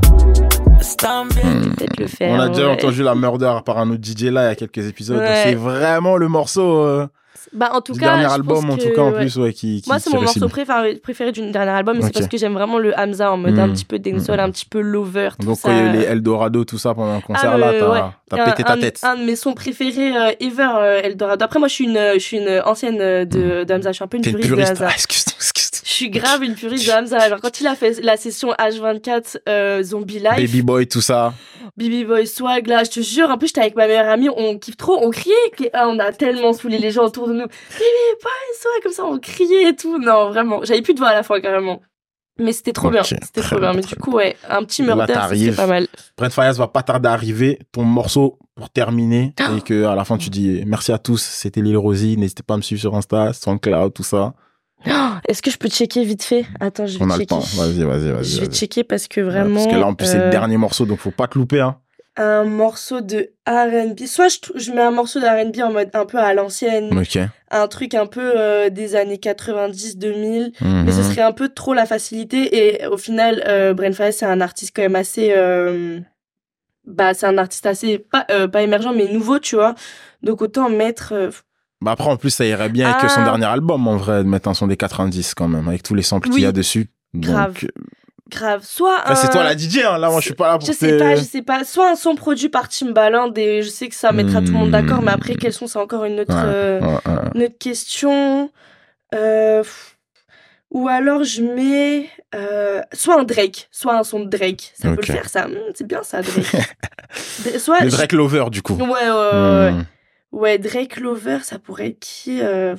Están bien. Peut-être le faire. On a déjà ouais. entendu la murder par un autre DJ là il y a quelques épisodes. Ouais. c'est vraiment le morceau euh, Bah, en tout cas. dernier album, en tout cas en ouais. plus, ouais, qui, qui Moi, c'est mon morceau préféré, préféré du dernier album, mais c'est parce que j'aime vraiment le Hamza en mode un Mm. petit peu dancehall, Mm. un petit peu lover, tout Donc ça. quand il y a eu les Eldorado, tout ça pendant un concert Ah, là, euh, t'as ouais. Un- pété ta un, tête. Un de mes sons préférés euh, ever, euh, Eldorado. Après, moi, je suis une, je suis une ancienne de, de Hamza. Je suis un peu une puriste, de Hamza. Ah, excuse-moi, excuse-moi. Je suis grave une puriste de Hamza. Genre, quand il a fait la session H24 euh, Zombie Life, Baby Boy, tout ça. Baby Boy Swag, là, je te jure, en plus, j'étais avec ma meilleure amie, on kiffe trop, on criait, ah, on a tellement saoulé les gens autour de nous. Baby Boy Swag, comme ça, on criait et tout. Non, vraiment, j'avais plus de voix à la fin, carrément. Mais c'était trop Ok, bien, c'était trop bien. bien, Mais du coup, ouais, un petit murder, t'arrives. pas mal. Brent Fayaz va pas tarder à arriver. Ton morceau pour terminer. Ah. Et que à la fin, tu dis merci à tous. C'était Lil Rosie. N'hésitez pas à me suivre sur Insta, SoundCloud, tout ça. Oh, Est-ce que je peux checker vite fait? Attends, je vais On a le checker. temps. Vas-y, vas-y, vas-y. Je vais checker parce que Ouais, vraiment. Parce que là, en plus, c'est le euh, dernier morceau, donc faut pas te louper. Hein. Un morceau de RB. Soit je, je mets un morceau de RB en mode un peu à l'ancienne, Ok. un truc un peu euh, des années 90-2000, mais Mhm. ce serait un peu trop la facilité. Et au final, euh, c'est un artiste quand même assez. euh, Bah, c'est un artiste assez. Pas, pas émergent, mais nouveau, tu vois. Donc autant mettre. Euh, Bah après, en plus, ça irait bien avec son Ah. dernier album, en vrai, de mettre un son des 90 quand même, avec tous les samples qu'il Oui. y a dessus. Donc, euh, grave. Soit. après, c'est toi la DJ, hein. Là, moi, je suis pas là pour Je sais pas, je sais pas. Soit un son produit par Timbaland et je sais que ça mettra tout le monde d'accord, mais après, Hmm. quels sont, c'est encore une autre, Ouais, euh, ouais, ouais. une autre question. Euh, ou alors je mets euh, soit un Drake, soit un son de Drake. Ça peut le faire, ça. Hmm, c'est bien ça, Drake. Soit Drake Lover, du coup. Ouais, ouais, ouais, ouais. Ouais, Drake Lover, ça pourrait être qui euh,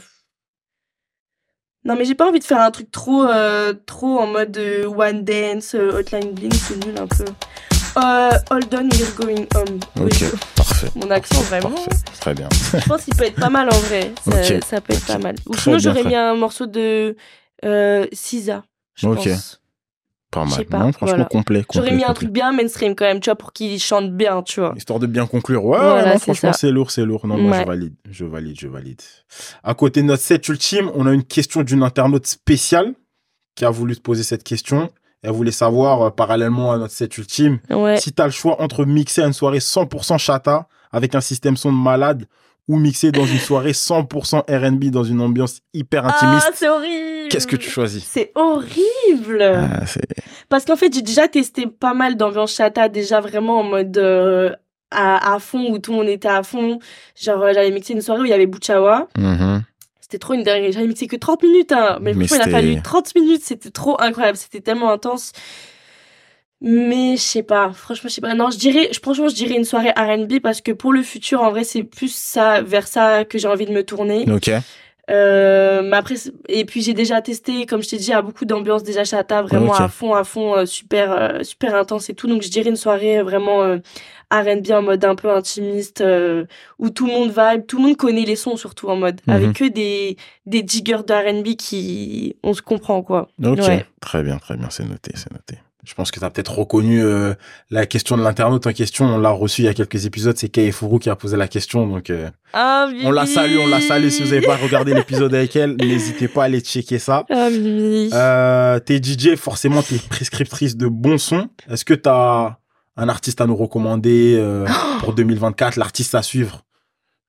Non, mais j'ai pas envie de faire un truc trop, euh, trop en mode euh, One Dance, Hotline Bling, c'est nul un peu. Hold on, we're going home. Oui, Ok, parfait. Mon accent, vraiment. Parfait, très bien. Je pense qu'il peut être pas mal en vrai. Ça, peut être pas mal. Ou sinon, j'aurais mis un morceau de Sisa. Je Ok. pense. Pas mal. pas, non, franchement, voilà. complet. J'aurais complet, mis un truc bien mainstream quand même, tu vois, pour qu'il chante bien, tu vois. Histoire de bien conclure. Ouais, Voilà, non, franchement, c'est lourd, c'est lourd. Non, moi, je valide. Je valide, je valide. À côté de notre set ultime, on a une question d'une internaute spéciale qui a voulu te poser cette question. Elle voulait savoir, euh, parallèlement à notre set ultime, Ouais. si tu as le choix entre mixer une soirée 100% chata avec un système son de malade ou mixer dans une soirée 100% R&B dans une ambiance hyper Ah, intimiste, c'est horrible. qu'est-ce que tu choisis? C'est horrible. Ah, c'est- Parce qu'en fait, j'ai déjà testé pas mal d'ambiance chata, déjà vraiment en mode euh, à, à fond, où tout le monde était à fond. Genre, euh, j'avais mixé une soirée où il y avait Bouchawa. Mhm. C'était trop une dinguerie. J'avais mixé que 30 minutes, hein. Mais, Mais il a fallu 30 minutes. C'était trop incroyable. C'était tellement intense. Mais je sais pas. Franchement, je sais pas. Non, je dirais, je, franchement, je dirais une soirée R&B parce que pour le futur, en vrai, c'est plus ça, vers ça que j'ai envie de me tourner. Ok. Euh, mais après, et puis j'ai déjà testé, comme je t'ai dit, à beaucoup d'ambiance déjà chata, vraiment à fond, à fond, euh, super, euh, super intense et tout. Donc je dirais une soirée euh, vraiment R&B en mode un peu intimiste, où tout le monde vibe, tout le monde connaît les sons surtout en mode, Mhm. avec que des des diggers de R&B qui, on se comprend quoi. Ok, Ouais. très bien, très bien, c'est noté, c'est noté. Je pense que tu as peut-être reconnu euh, la question de l'internaute en question. On l'a reçu il y a quelques épisodes. C'est Kay Fourou qui a posé la question. Donc, euh, Ah, on la salue, on la salue. Si vous n'avez pas regardé l'épisode avec elle, n'hésitez pas à aller checker ça. Ah. Euh, t'es DJ, forcément, t'es prescriptrice de bons sons. Est-ce que t'as un artiste à nous recommander euh, pour 2024, l'artiste à suivre?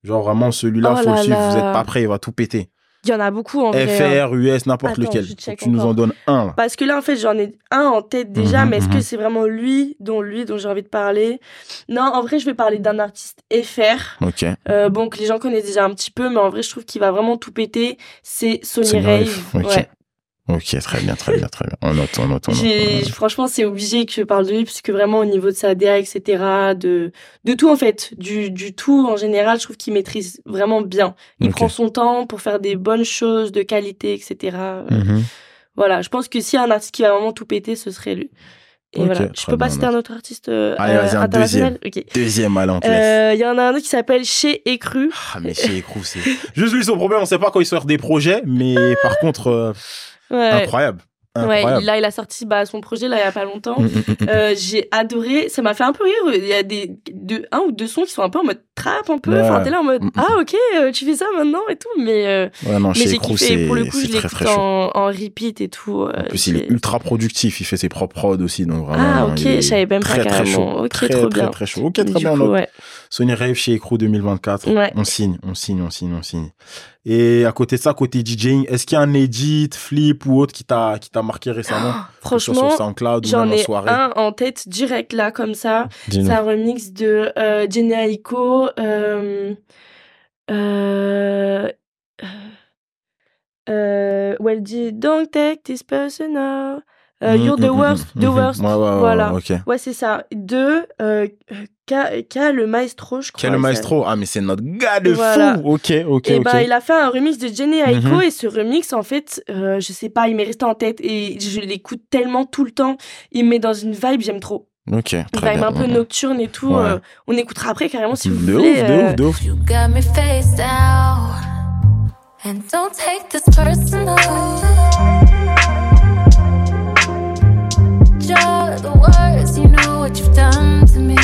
Genre vraiment celui-là, Oh faut le suivre. là. Vous êtes pas prêt, il va tout péter. Il y en a beaucoup en vrai. hein. FR, US, n'importe lequel. Faut que tu nous en donnes un. là. Parce que là, en fait, j'en ai un en tête déjà, Mhm, mais est-ce mhm. que c'est vraiment lui dont lui dont j'ai envie de parler? Non, en vrai, je vais parler d'un artiste FR. Ok. Euh, bon, que les gens connaissent déjà un petit peu, mais en vrai, je trouve qu'il va vraiment tout péter. C'est Sony, Rave. Ouais. Ok, très bien, très bien, très bien. On note, on note, on note. J'ai- Franchement, c'est obligé que je parle de lui, puisque vraiment, au niveau de sa DA, etc., de, de tout, en fait, du, du tout, en général, je trouve qu'il maîtrise vraiment bien. Il prend son temps pour faire des bonnes choses, de qualité, etc. Euh, Mhm. Voilà, je pense que s'il y a un artiste qui va vraiment tout péter, ce serait lui. Et voilà. Je peux pas citer un autre artiste euh, Allez, vas-y, euh, un international? Deuxième, te laisse. Euh, Il y en a un autre qui s'appelle Chez Écru. Ah, mais chez Écrou, c'est. Juste lui, son problème, on sait pas quand il sort des projets, mais par contre, Incroyable. Ouais, là, il a sorti bah, son projet là il y a pas longtemps. Mm, mm, mm. Euh, j'ai adoré, ça m'a fait un peu rire. Il y a des deux, un ou deux sons qui sont un peu en mode trap, un peu. Enfin, t'es là en mode ah ok, euh, tu fais ça maintenant et tout, mais euh, Ouais, non, mais j'ai kiffé. c'est Pour le coup, je très, l'écoute très chaud. en, en repeat et tout. euh, En plus, il est ultra productif, il fait ses propres prods aussi, donc vraiment. Ah ok, je savais même pas très, très carrément. chaud. Ok, très, trop très, bien. très chaud. Ok, très bien. coup, ouais. Sony Rave chez Écrou 2024. Ouais. On signe, on signe, on signe, on signe. Et à côté de ça, côté DJing, est-ce qu'il y a un edit, flip ou autre qui t'a t'a marqué récemment soit Franchement, sur SoundCloud ou J'en ai soirée. un en tête direct là comme ça. C'est un remix de euh, Jenny Aiko. Euh, euh, euh, well, dit, don't take this personal. Euh, Mm, you're the mm, worst, the mm. worst. Ouais, ouais, ouais, voilà. ok. Ouais, c'est ça. De euh, K, K, le maestro, je crois. Quel il maestro? Ah, mais c'est notre gars de Voilà. fou Ok, ok, et ok. ben, il a fait un remix de Jenny Aiko Mhm. et ce remix, en fait, euh, je sais pas, il m'est resté en tête et je l'écoute tellement tout le temps. Il me met dans une vibe, j'aime trop. Ok, Une très vibe bien. un peu nocturne et tout. Ouais. euh, on écoutera après carrément si vous de voulez. ouf, de ouf, de ouf. You got me face down. And don't take this personal. You're the worst, you know what you've done to me.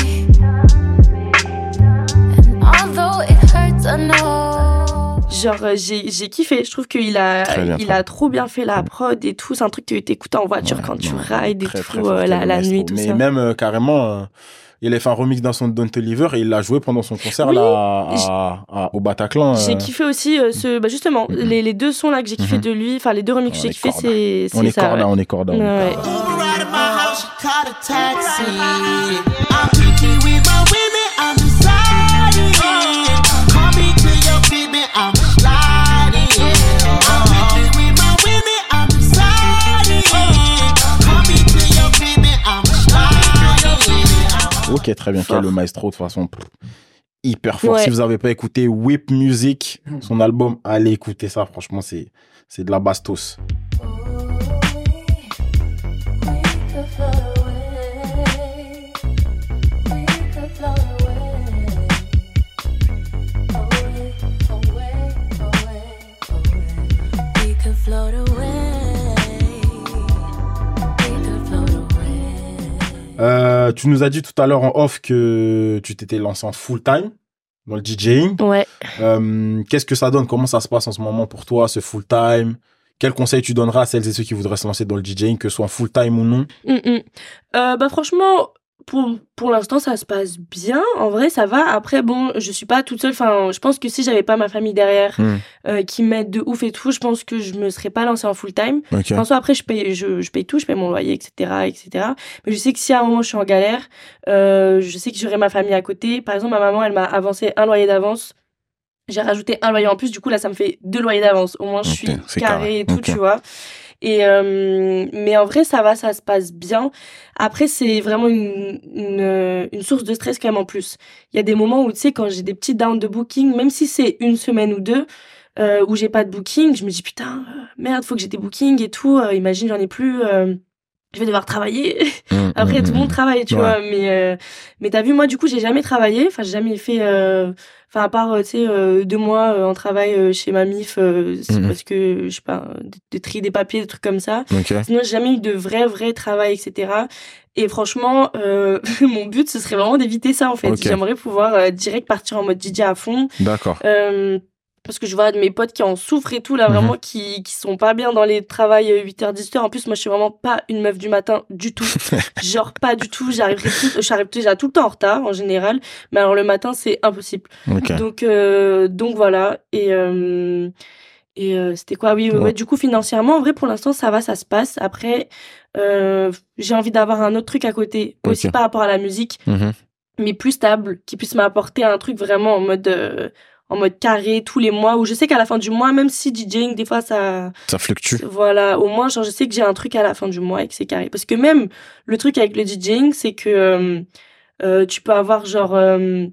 And although it hurts, I know. Genre, j'ai kiffé. Je trouve qu'il a, il a trop bien fait la prod et tout. C'est un truc que t'écoutes en voiture Ouais, quand tu rides et très, tout, très euh, la, nuit, tout Mais ça. même euh, carrément, euh, il a fait un remix d'un son de Don't Deliver et il l'a joué pendant son concert Oui, là à- à- au Bataclan. J'ai euh, kiffé aussi euh, ce, bah justement, Mhm. les, les deux sons là que j'ai kiffé Mhm. de lui, enfin les deux remix que j'ai kiffé, c'est on ouais. on est corda. on est Ouais. corda. My Ok, très bien. Quel le maestro de toute façon. Hyper fort. Ouais. Si vous n'avez pas écouté Whip Music, son album, allez écouter ça. Franchement, c'est C'est de la bastos. Euh, tu nous as dit tout à l'heure en off que tu t'étais lancé en full time dans le DJing. Ouais. Euh, Qu'est-ce que ça donne? Comment ça se passe en ce moment pour toi, ce full time? Quel conseil tu donneras à celles et ceux qui voudraient se lancer dans le DJing, que ce soit en full time ou non? Mm, mm. Euh, bah franchement, pour, pour l'instant, ça se passe bien. En vrai, ça va. Après, bon, je suis pas toute seule. Enfin, je pense que si j'avais pas ma famille derrière Mm. euh, qui m'aide de ouf et tout, je pense que je me serais pas lancée en full time. Ok. Enfin, soit après, je paye, je, je paye tout, je paye mon loyer, etc., etc. Mais je sais que si à un moment je suis en galère, euh, je sais que j'aurai ma famille à côté. Par exemple, ma maman, elle m'a avancé un loyer d'avance. J'ai rajouté un loyer en plus. Du coup, là, ça me fait deux loyers d'avance. Au moins, je suis carré carré. et tout, tu vois. Et euh, mais en vrai, ça va, ça se passe bien. Après, c'est vraiment une, une, une source de stress quand même en plus. Il y a des moments où, tu sais, quand j'ai des petits downs de booking, même si c'est une semaine ou deux, euh, où j'ai pas de booking, je me dis putain, euh, merde, faut que j'ai des bookings et tout. euh, imagine, j'en ai plus. Je vais devoir travailler. Mm, Après, mm, tout le mm. monde travaille, tu Ouais. vois. Mais, euh, mais t'as vu, moi, du coup, j'ai jamais travaillé. Enfin, j'ai jamais fait. euh, Enfin, à part, euh, tu sais, euh, deux mois en travail chez ma MIF, c'est parce que, je sais pas, de, de trier des papiers, des trucs comme ça. Ok. Sinon, j'ai jamais eu de vrai, vrai travail, etc. Et franchement, mon but, ce serait vraiment d'éviter ça, en fait. J'aimerais pouvoir direct partir en mode DJ à fond. D'accord. Euh, parce que je vois de mes potes qui en souffrent et tout, là, Mhm. vraiment, qui, qui sont pas bien dans les travails 8h, 10h. En plus, moi, je suis vraiment pas une meuf du matin du tout. Genre, pas du tout. J'arrive déjà tout le temps en retard, en général. Mais alors, le matin, c'est impossible. Donc, euh, donc voilà. Et, euh, et euh, c'était quoi? Oui, ouais, Ouais. du coup, financièrement, en vrai, pour l'instant, ça va, ça se passe. Après, euh, j'ai envie d'avoir un autre truc à côté, aussi par rapport à la musique, Mhm. mais plus stable, qui puisse m'apporter un truc vraiment en mode, euh, en mode carré tous les mois, où je sais qu'à la fin du mois, même si DJing, des fois, ça, Ça fluctue. voilà, au moins, genre, je sais que j'ai un truc à la fin du mois et que c'est carré. Parce que même, le truc avec le DJing, c'est que euh, euh, tu peux avoir, genre, euh,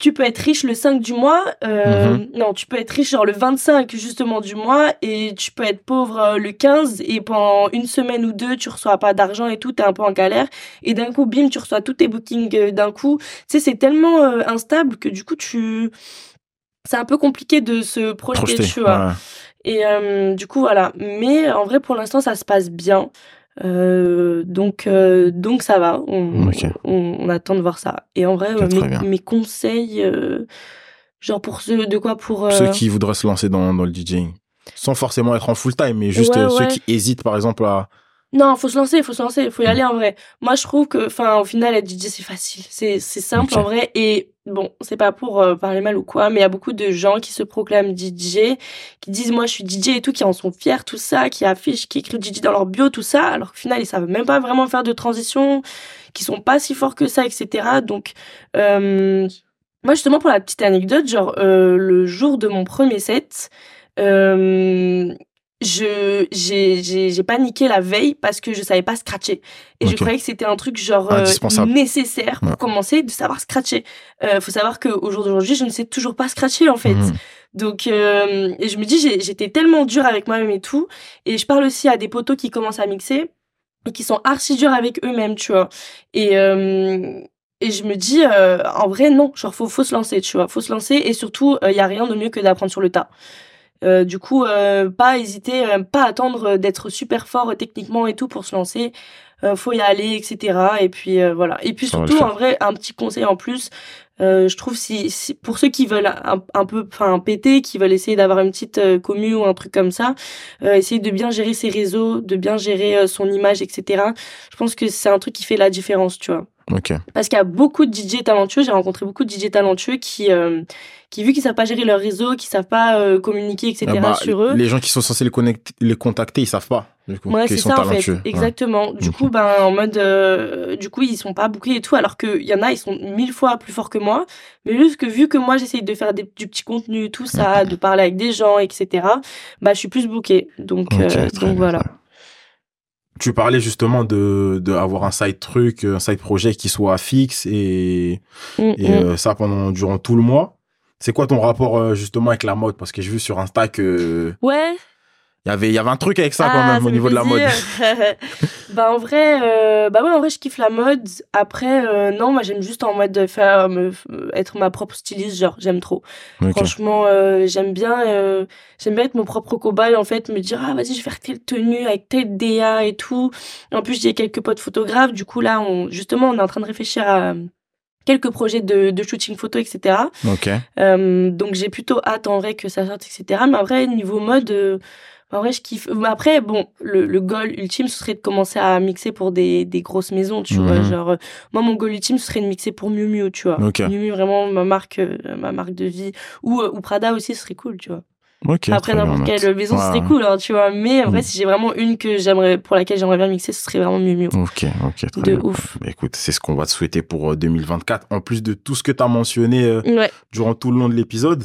tu peux être riche le 5 du mois, euh, non, tu peux être riche, genre, le 25, justement, du mois, et tu peux être pauvre euh, le 15, et pendant une semaine ou deux, tu reçois pas d'argent et tout, t'es un peu en galère, et d'un coup, bim, tu reçois tous tes bookings euh, d'un coup. Tu sais, c'est tellement euh, instable que, du coup, tu... C'est un peu compliqué de se projeter, Projeté. tu vois. Ouais. Et euh, du coup, voilà. Mais en vrai, pour l'instant, ça se passe bien. Euh, donc, euh, donc ça va. On, Ok. on, on attend de voir ça. Et en vrai, mes, conseils, genre pour ceux de quoi pour. Ceux qui voudraient se lancer dans, dans le DJing. Sans forcément être en full time, mais juste Ouais, ceux qui hésitent, par exemple, à. Non, faut se lancer, faut se lancer, faut y aller en vrai. Moi, je trouve que, enfin, au final, être DJ, c'est facile. C'est, c'est simple en vrai. Et bon, c'est pas pour euh, parler mal ou quoi, mais il y a beaucoup de gens qui se proclament DJ, qui disent, moi, je suis DJ et tout, qui en sont fiers, tout ça, qui affichent, qui écrivent DJ dans leur bio, tout ça, alors qu'au final, ils savent même pas vraiment faire de transition, qui sont pas si forts que ça, etc. Donc, euh, moi, justement, pour la petite anecdote, genre, euh, le jour de mon premier set, euh, je j'ai paniqué la veille parce que je savais pas scratcher et je croyais que c'était un truc genre euh, nécessaire pour Ouais. commencer de savoir scratcher. Euh, faut savoir que au jour d'aujourd'hui, je ne sais toujours pas scratcher en fait. Mhm. Donc euh, et je me dis j'étais tellement dure avec moi-même et tout et je parle aussi à des potos qui commencent à mixer et qui sont archi durs avec eux-mêmes, tu vois. Et euh, et je me dis en vrai non, genre faut faut se lancer, tu vois, faut se lancer et surtout il y a rien de mieux que d'apprendre sur le tas. Euh, du coup, euh, pas hésiter, euh, pas attendre d'être super fort euh, techniquement et tout pour se lancer. Euh, faut y aller, etc. Et puis euh, voilà. Et puis surtout, en vrai, un petit conseil en plus. euh, je trouve si, si pour ceux qui veulent un, un peu, enfin péter, qui veulent essayer d'avoir une petite euh, commu ou un truc comme ça, euh, essayer de bien gérer ses réseaux, de bien gérer euh, son image, etc. Je pense que c'est un truc qui fait la différence, tu vois. Ok. Parce qu'il y a beaucoup de DJ talentueux, j'ai rencontré beaucoup de DJ talentueux qui, euh, qui vu qu'ils savent pas gérer leur réseau, qui savent pas euh, communiquer, etc. Ah bah, sur eux. Les gens qui sont censés les, connecter, les contacter, ils savent pas. Du coup, Ouais, c'est sont ça en fait, talentueux. Ouais. exactement. Du coup, ben en mode, euh, du coup, ils sont pas bouclés et tout, alors qu'il y en a, ils sont mille fois plus forts que moi. Mais juste que vu que moi, j'essaye de faire des, du petit contenu, tout ça, de parler avec des gens, etc. Bah, je suis plus bouquée. Donc, Ok, euh, donc bien, voilà. Tu parlais justement de, de avoir un side truc, un side projet qui soit fixe et, Mm, et mm. euh, ça pendant durant tout le mois. C'est quoi ton rapport euh, justement avec la mode? Parce que j'ai vu sur Insta que Ouais. Il y avait, il y avait un truc avec ça quand Ah, même au niveau de la mode. bah en vrai, euh, bah ouais, en vrai, je kiffe la mode. Après, euh, non, moi j'aime juste en mode de faire, me, être ma propre styliste, genre j'aime trop. Franchement, euh, j'aime bien, euh, j'aime bien être mon propre cobaye en fait, me dire ah vas-y je vais faire telle tenue avec telle DA et tout. En plus j'ai quelques potes photographes, du coup là on justement on est en train de réfléchir à quelques projets de, de shooting photo etc. Euh, donc j'ai plutôt hâte en vrai que ça sorte etc. Mais en vrai niveau mode euh, en vrai, je kiffe. Mais Après, bon, le, le goal ultime, ce serait de commencer à mixer pour des, des grosses maisons, tu vois. Mhm. Genre, euh, moi, mon goal ultime, ce serait de mixer pour Miu Miu, tu vois. Miu Miu, vraiment, ma marque, euh, ma marque de vie. Ou, euh, ou Prada aussi, ce serait cool, tu vois. Après, n'importe quelle maison, ce serait cool, hein, tu vois. Mais en vrai, Mhm. si j'ai vraiment une que j'aimerais, pour laquelle j'aimerais bien mixer, ce serait vraiment Miu Miu. Ok, ok, très De bien. ouf. Bah, écoute, c'est ce qu'on va te souhaiter pour euh, 2024. En plus de tout ce que tu as mentionné euh, Ouais. durant tout le long de l'épisode.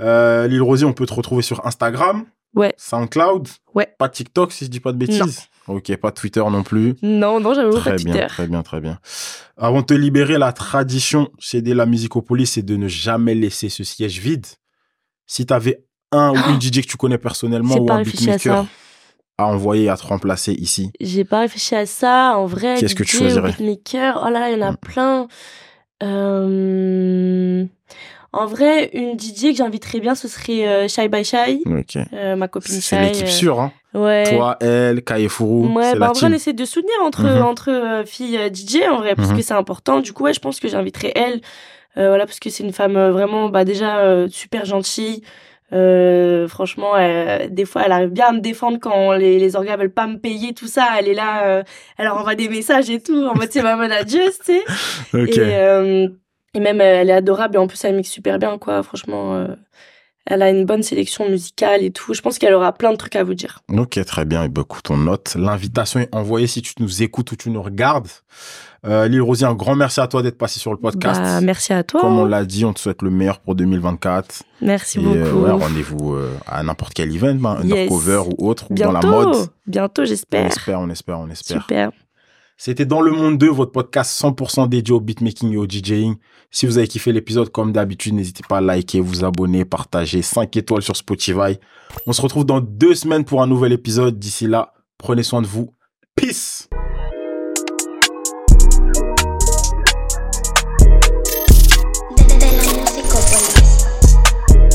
Euh, Lille Rosier, on peut te retrouver sur Instagram, Ouais. SoundCloud, Ouais. pas TikTok si je dis pas de bêtises? Ok, pas Twitter non plus. Non, non, j'avoue pas Très bien, Twitter. très bien, très bien. Avant de te libérer, la tradition chez La Musicopolis, c'est de ne jamais laisser ce siège vide. Si tu avais un ou une DJ que tu connais personnellement ou un à beatmaker ça. à envoyer à te remplacer ici, J'ai pas réfléchi à ça. En vrai, Qu'est-ce que tu choisirais? beatmaker, oh là là, il y en a Mm. plein. Euh, En vrai, une DJ que j'inviterais bien, ce serait euh, Shy by Shy, ok. euh, ma copine Shy. C'est l'équipe euh, sûre, hein. Ouais. Toi, elle, Kayefourou, Ouais, bah la en vrai, on essaie de soutenir entre, Mhm. entre euh, filles euh, DJ, en vrai, parce Mhm. que c'est important. Du coup, ouais, je pense que j'inviterai elle. Euh, voilà, parce que c'est une femme vraiment, bah, déjà, euh, super gentille. Euh, franchement, elle- des fois, elle arrive bien à me défendre quand les, les orgas veulent pas me payer, tout ça. Elle est là, euh, elle leur envoie des messages et tout, en mode c'est ma manageuse, tu sais. Ok. Et, euh, et même, euh, elle est adorable et en plus, elle mixe super bien, quoi. Franchement, euh, elle a une bonne sélection musicale et tout. Je pense qu'elle aura plein de trucs à vous dire. Ok, très bien. Et ben, écoute, on note. L'invitation est envoyée si tu nous écoutes ou tu nous regardes. Euh, Lille Rosier, un grand merci à toi d'être passé sur le podcast. Bah, merci à toi. Comme on l'a dit, on te souhaite le meilleur pour 2024. Merci Et beaucoup. euh, ouais, rendez-vous euh, à n'importe quel event, ben, Yes. undercover ou autre, ou dans la mode. bientôt, On j'espère. espère, on espère, on espère. Super. C'était Dans le Monde 2, votre podcast 100% dédié au beatmaking et au DJing. Si vous avez kiffé l'épisode, comme d'habitude, n'hésitez pas à liker, vous abonner, partager 5 étoiles sur Spotify. On se retrouve dans deux semaines pour un nouvel épisode. D'ici là, prenez soin de vous. Peace!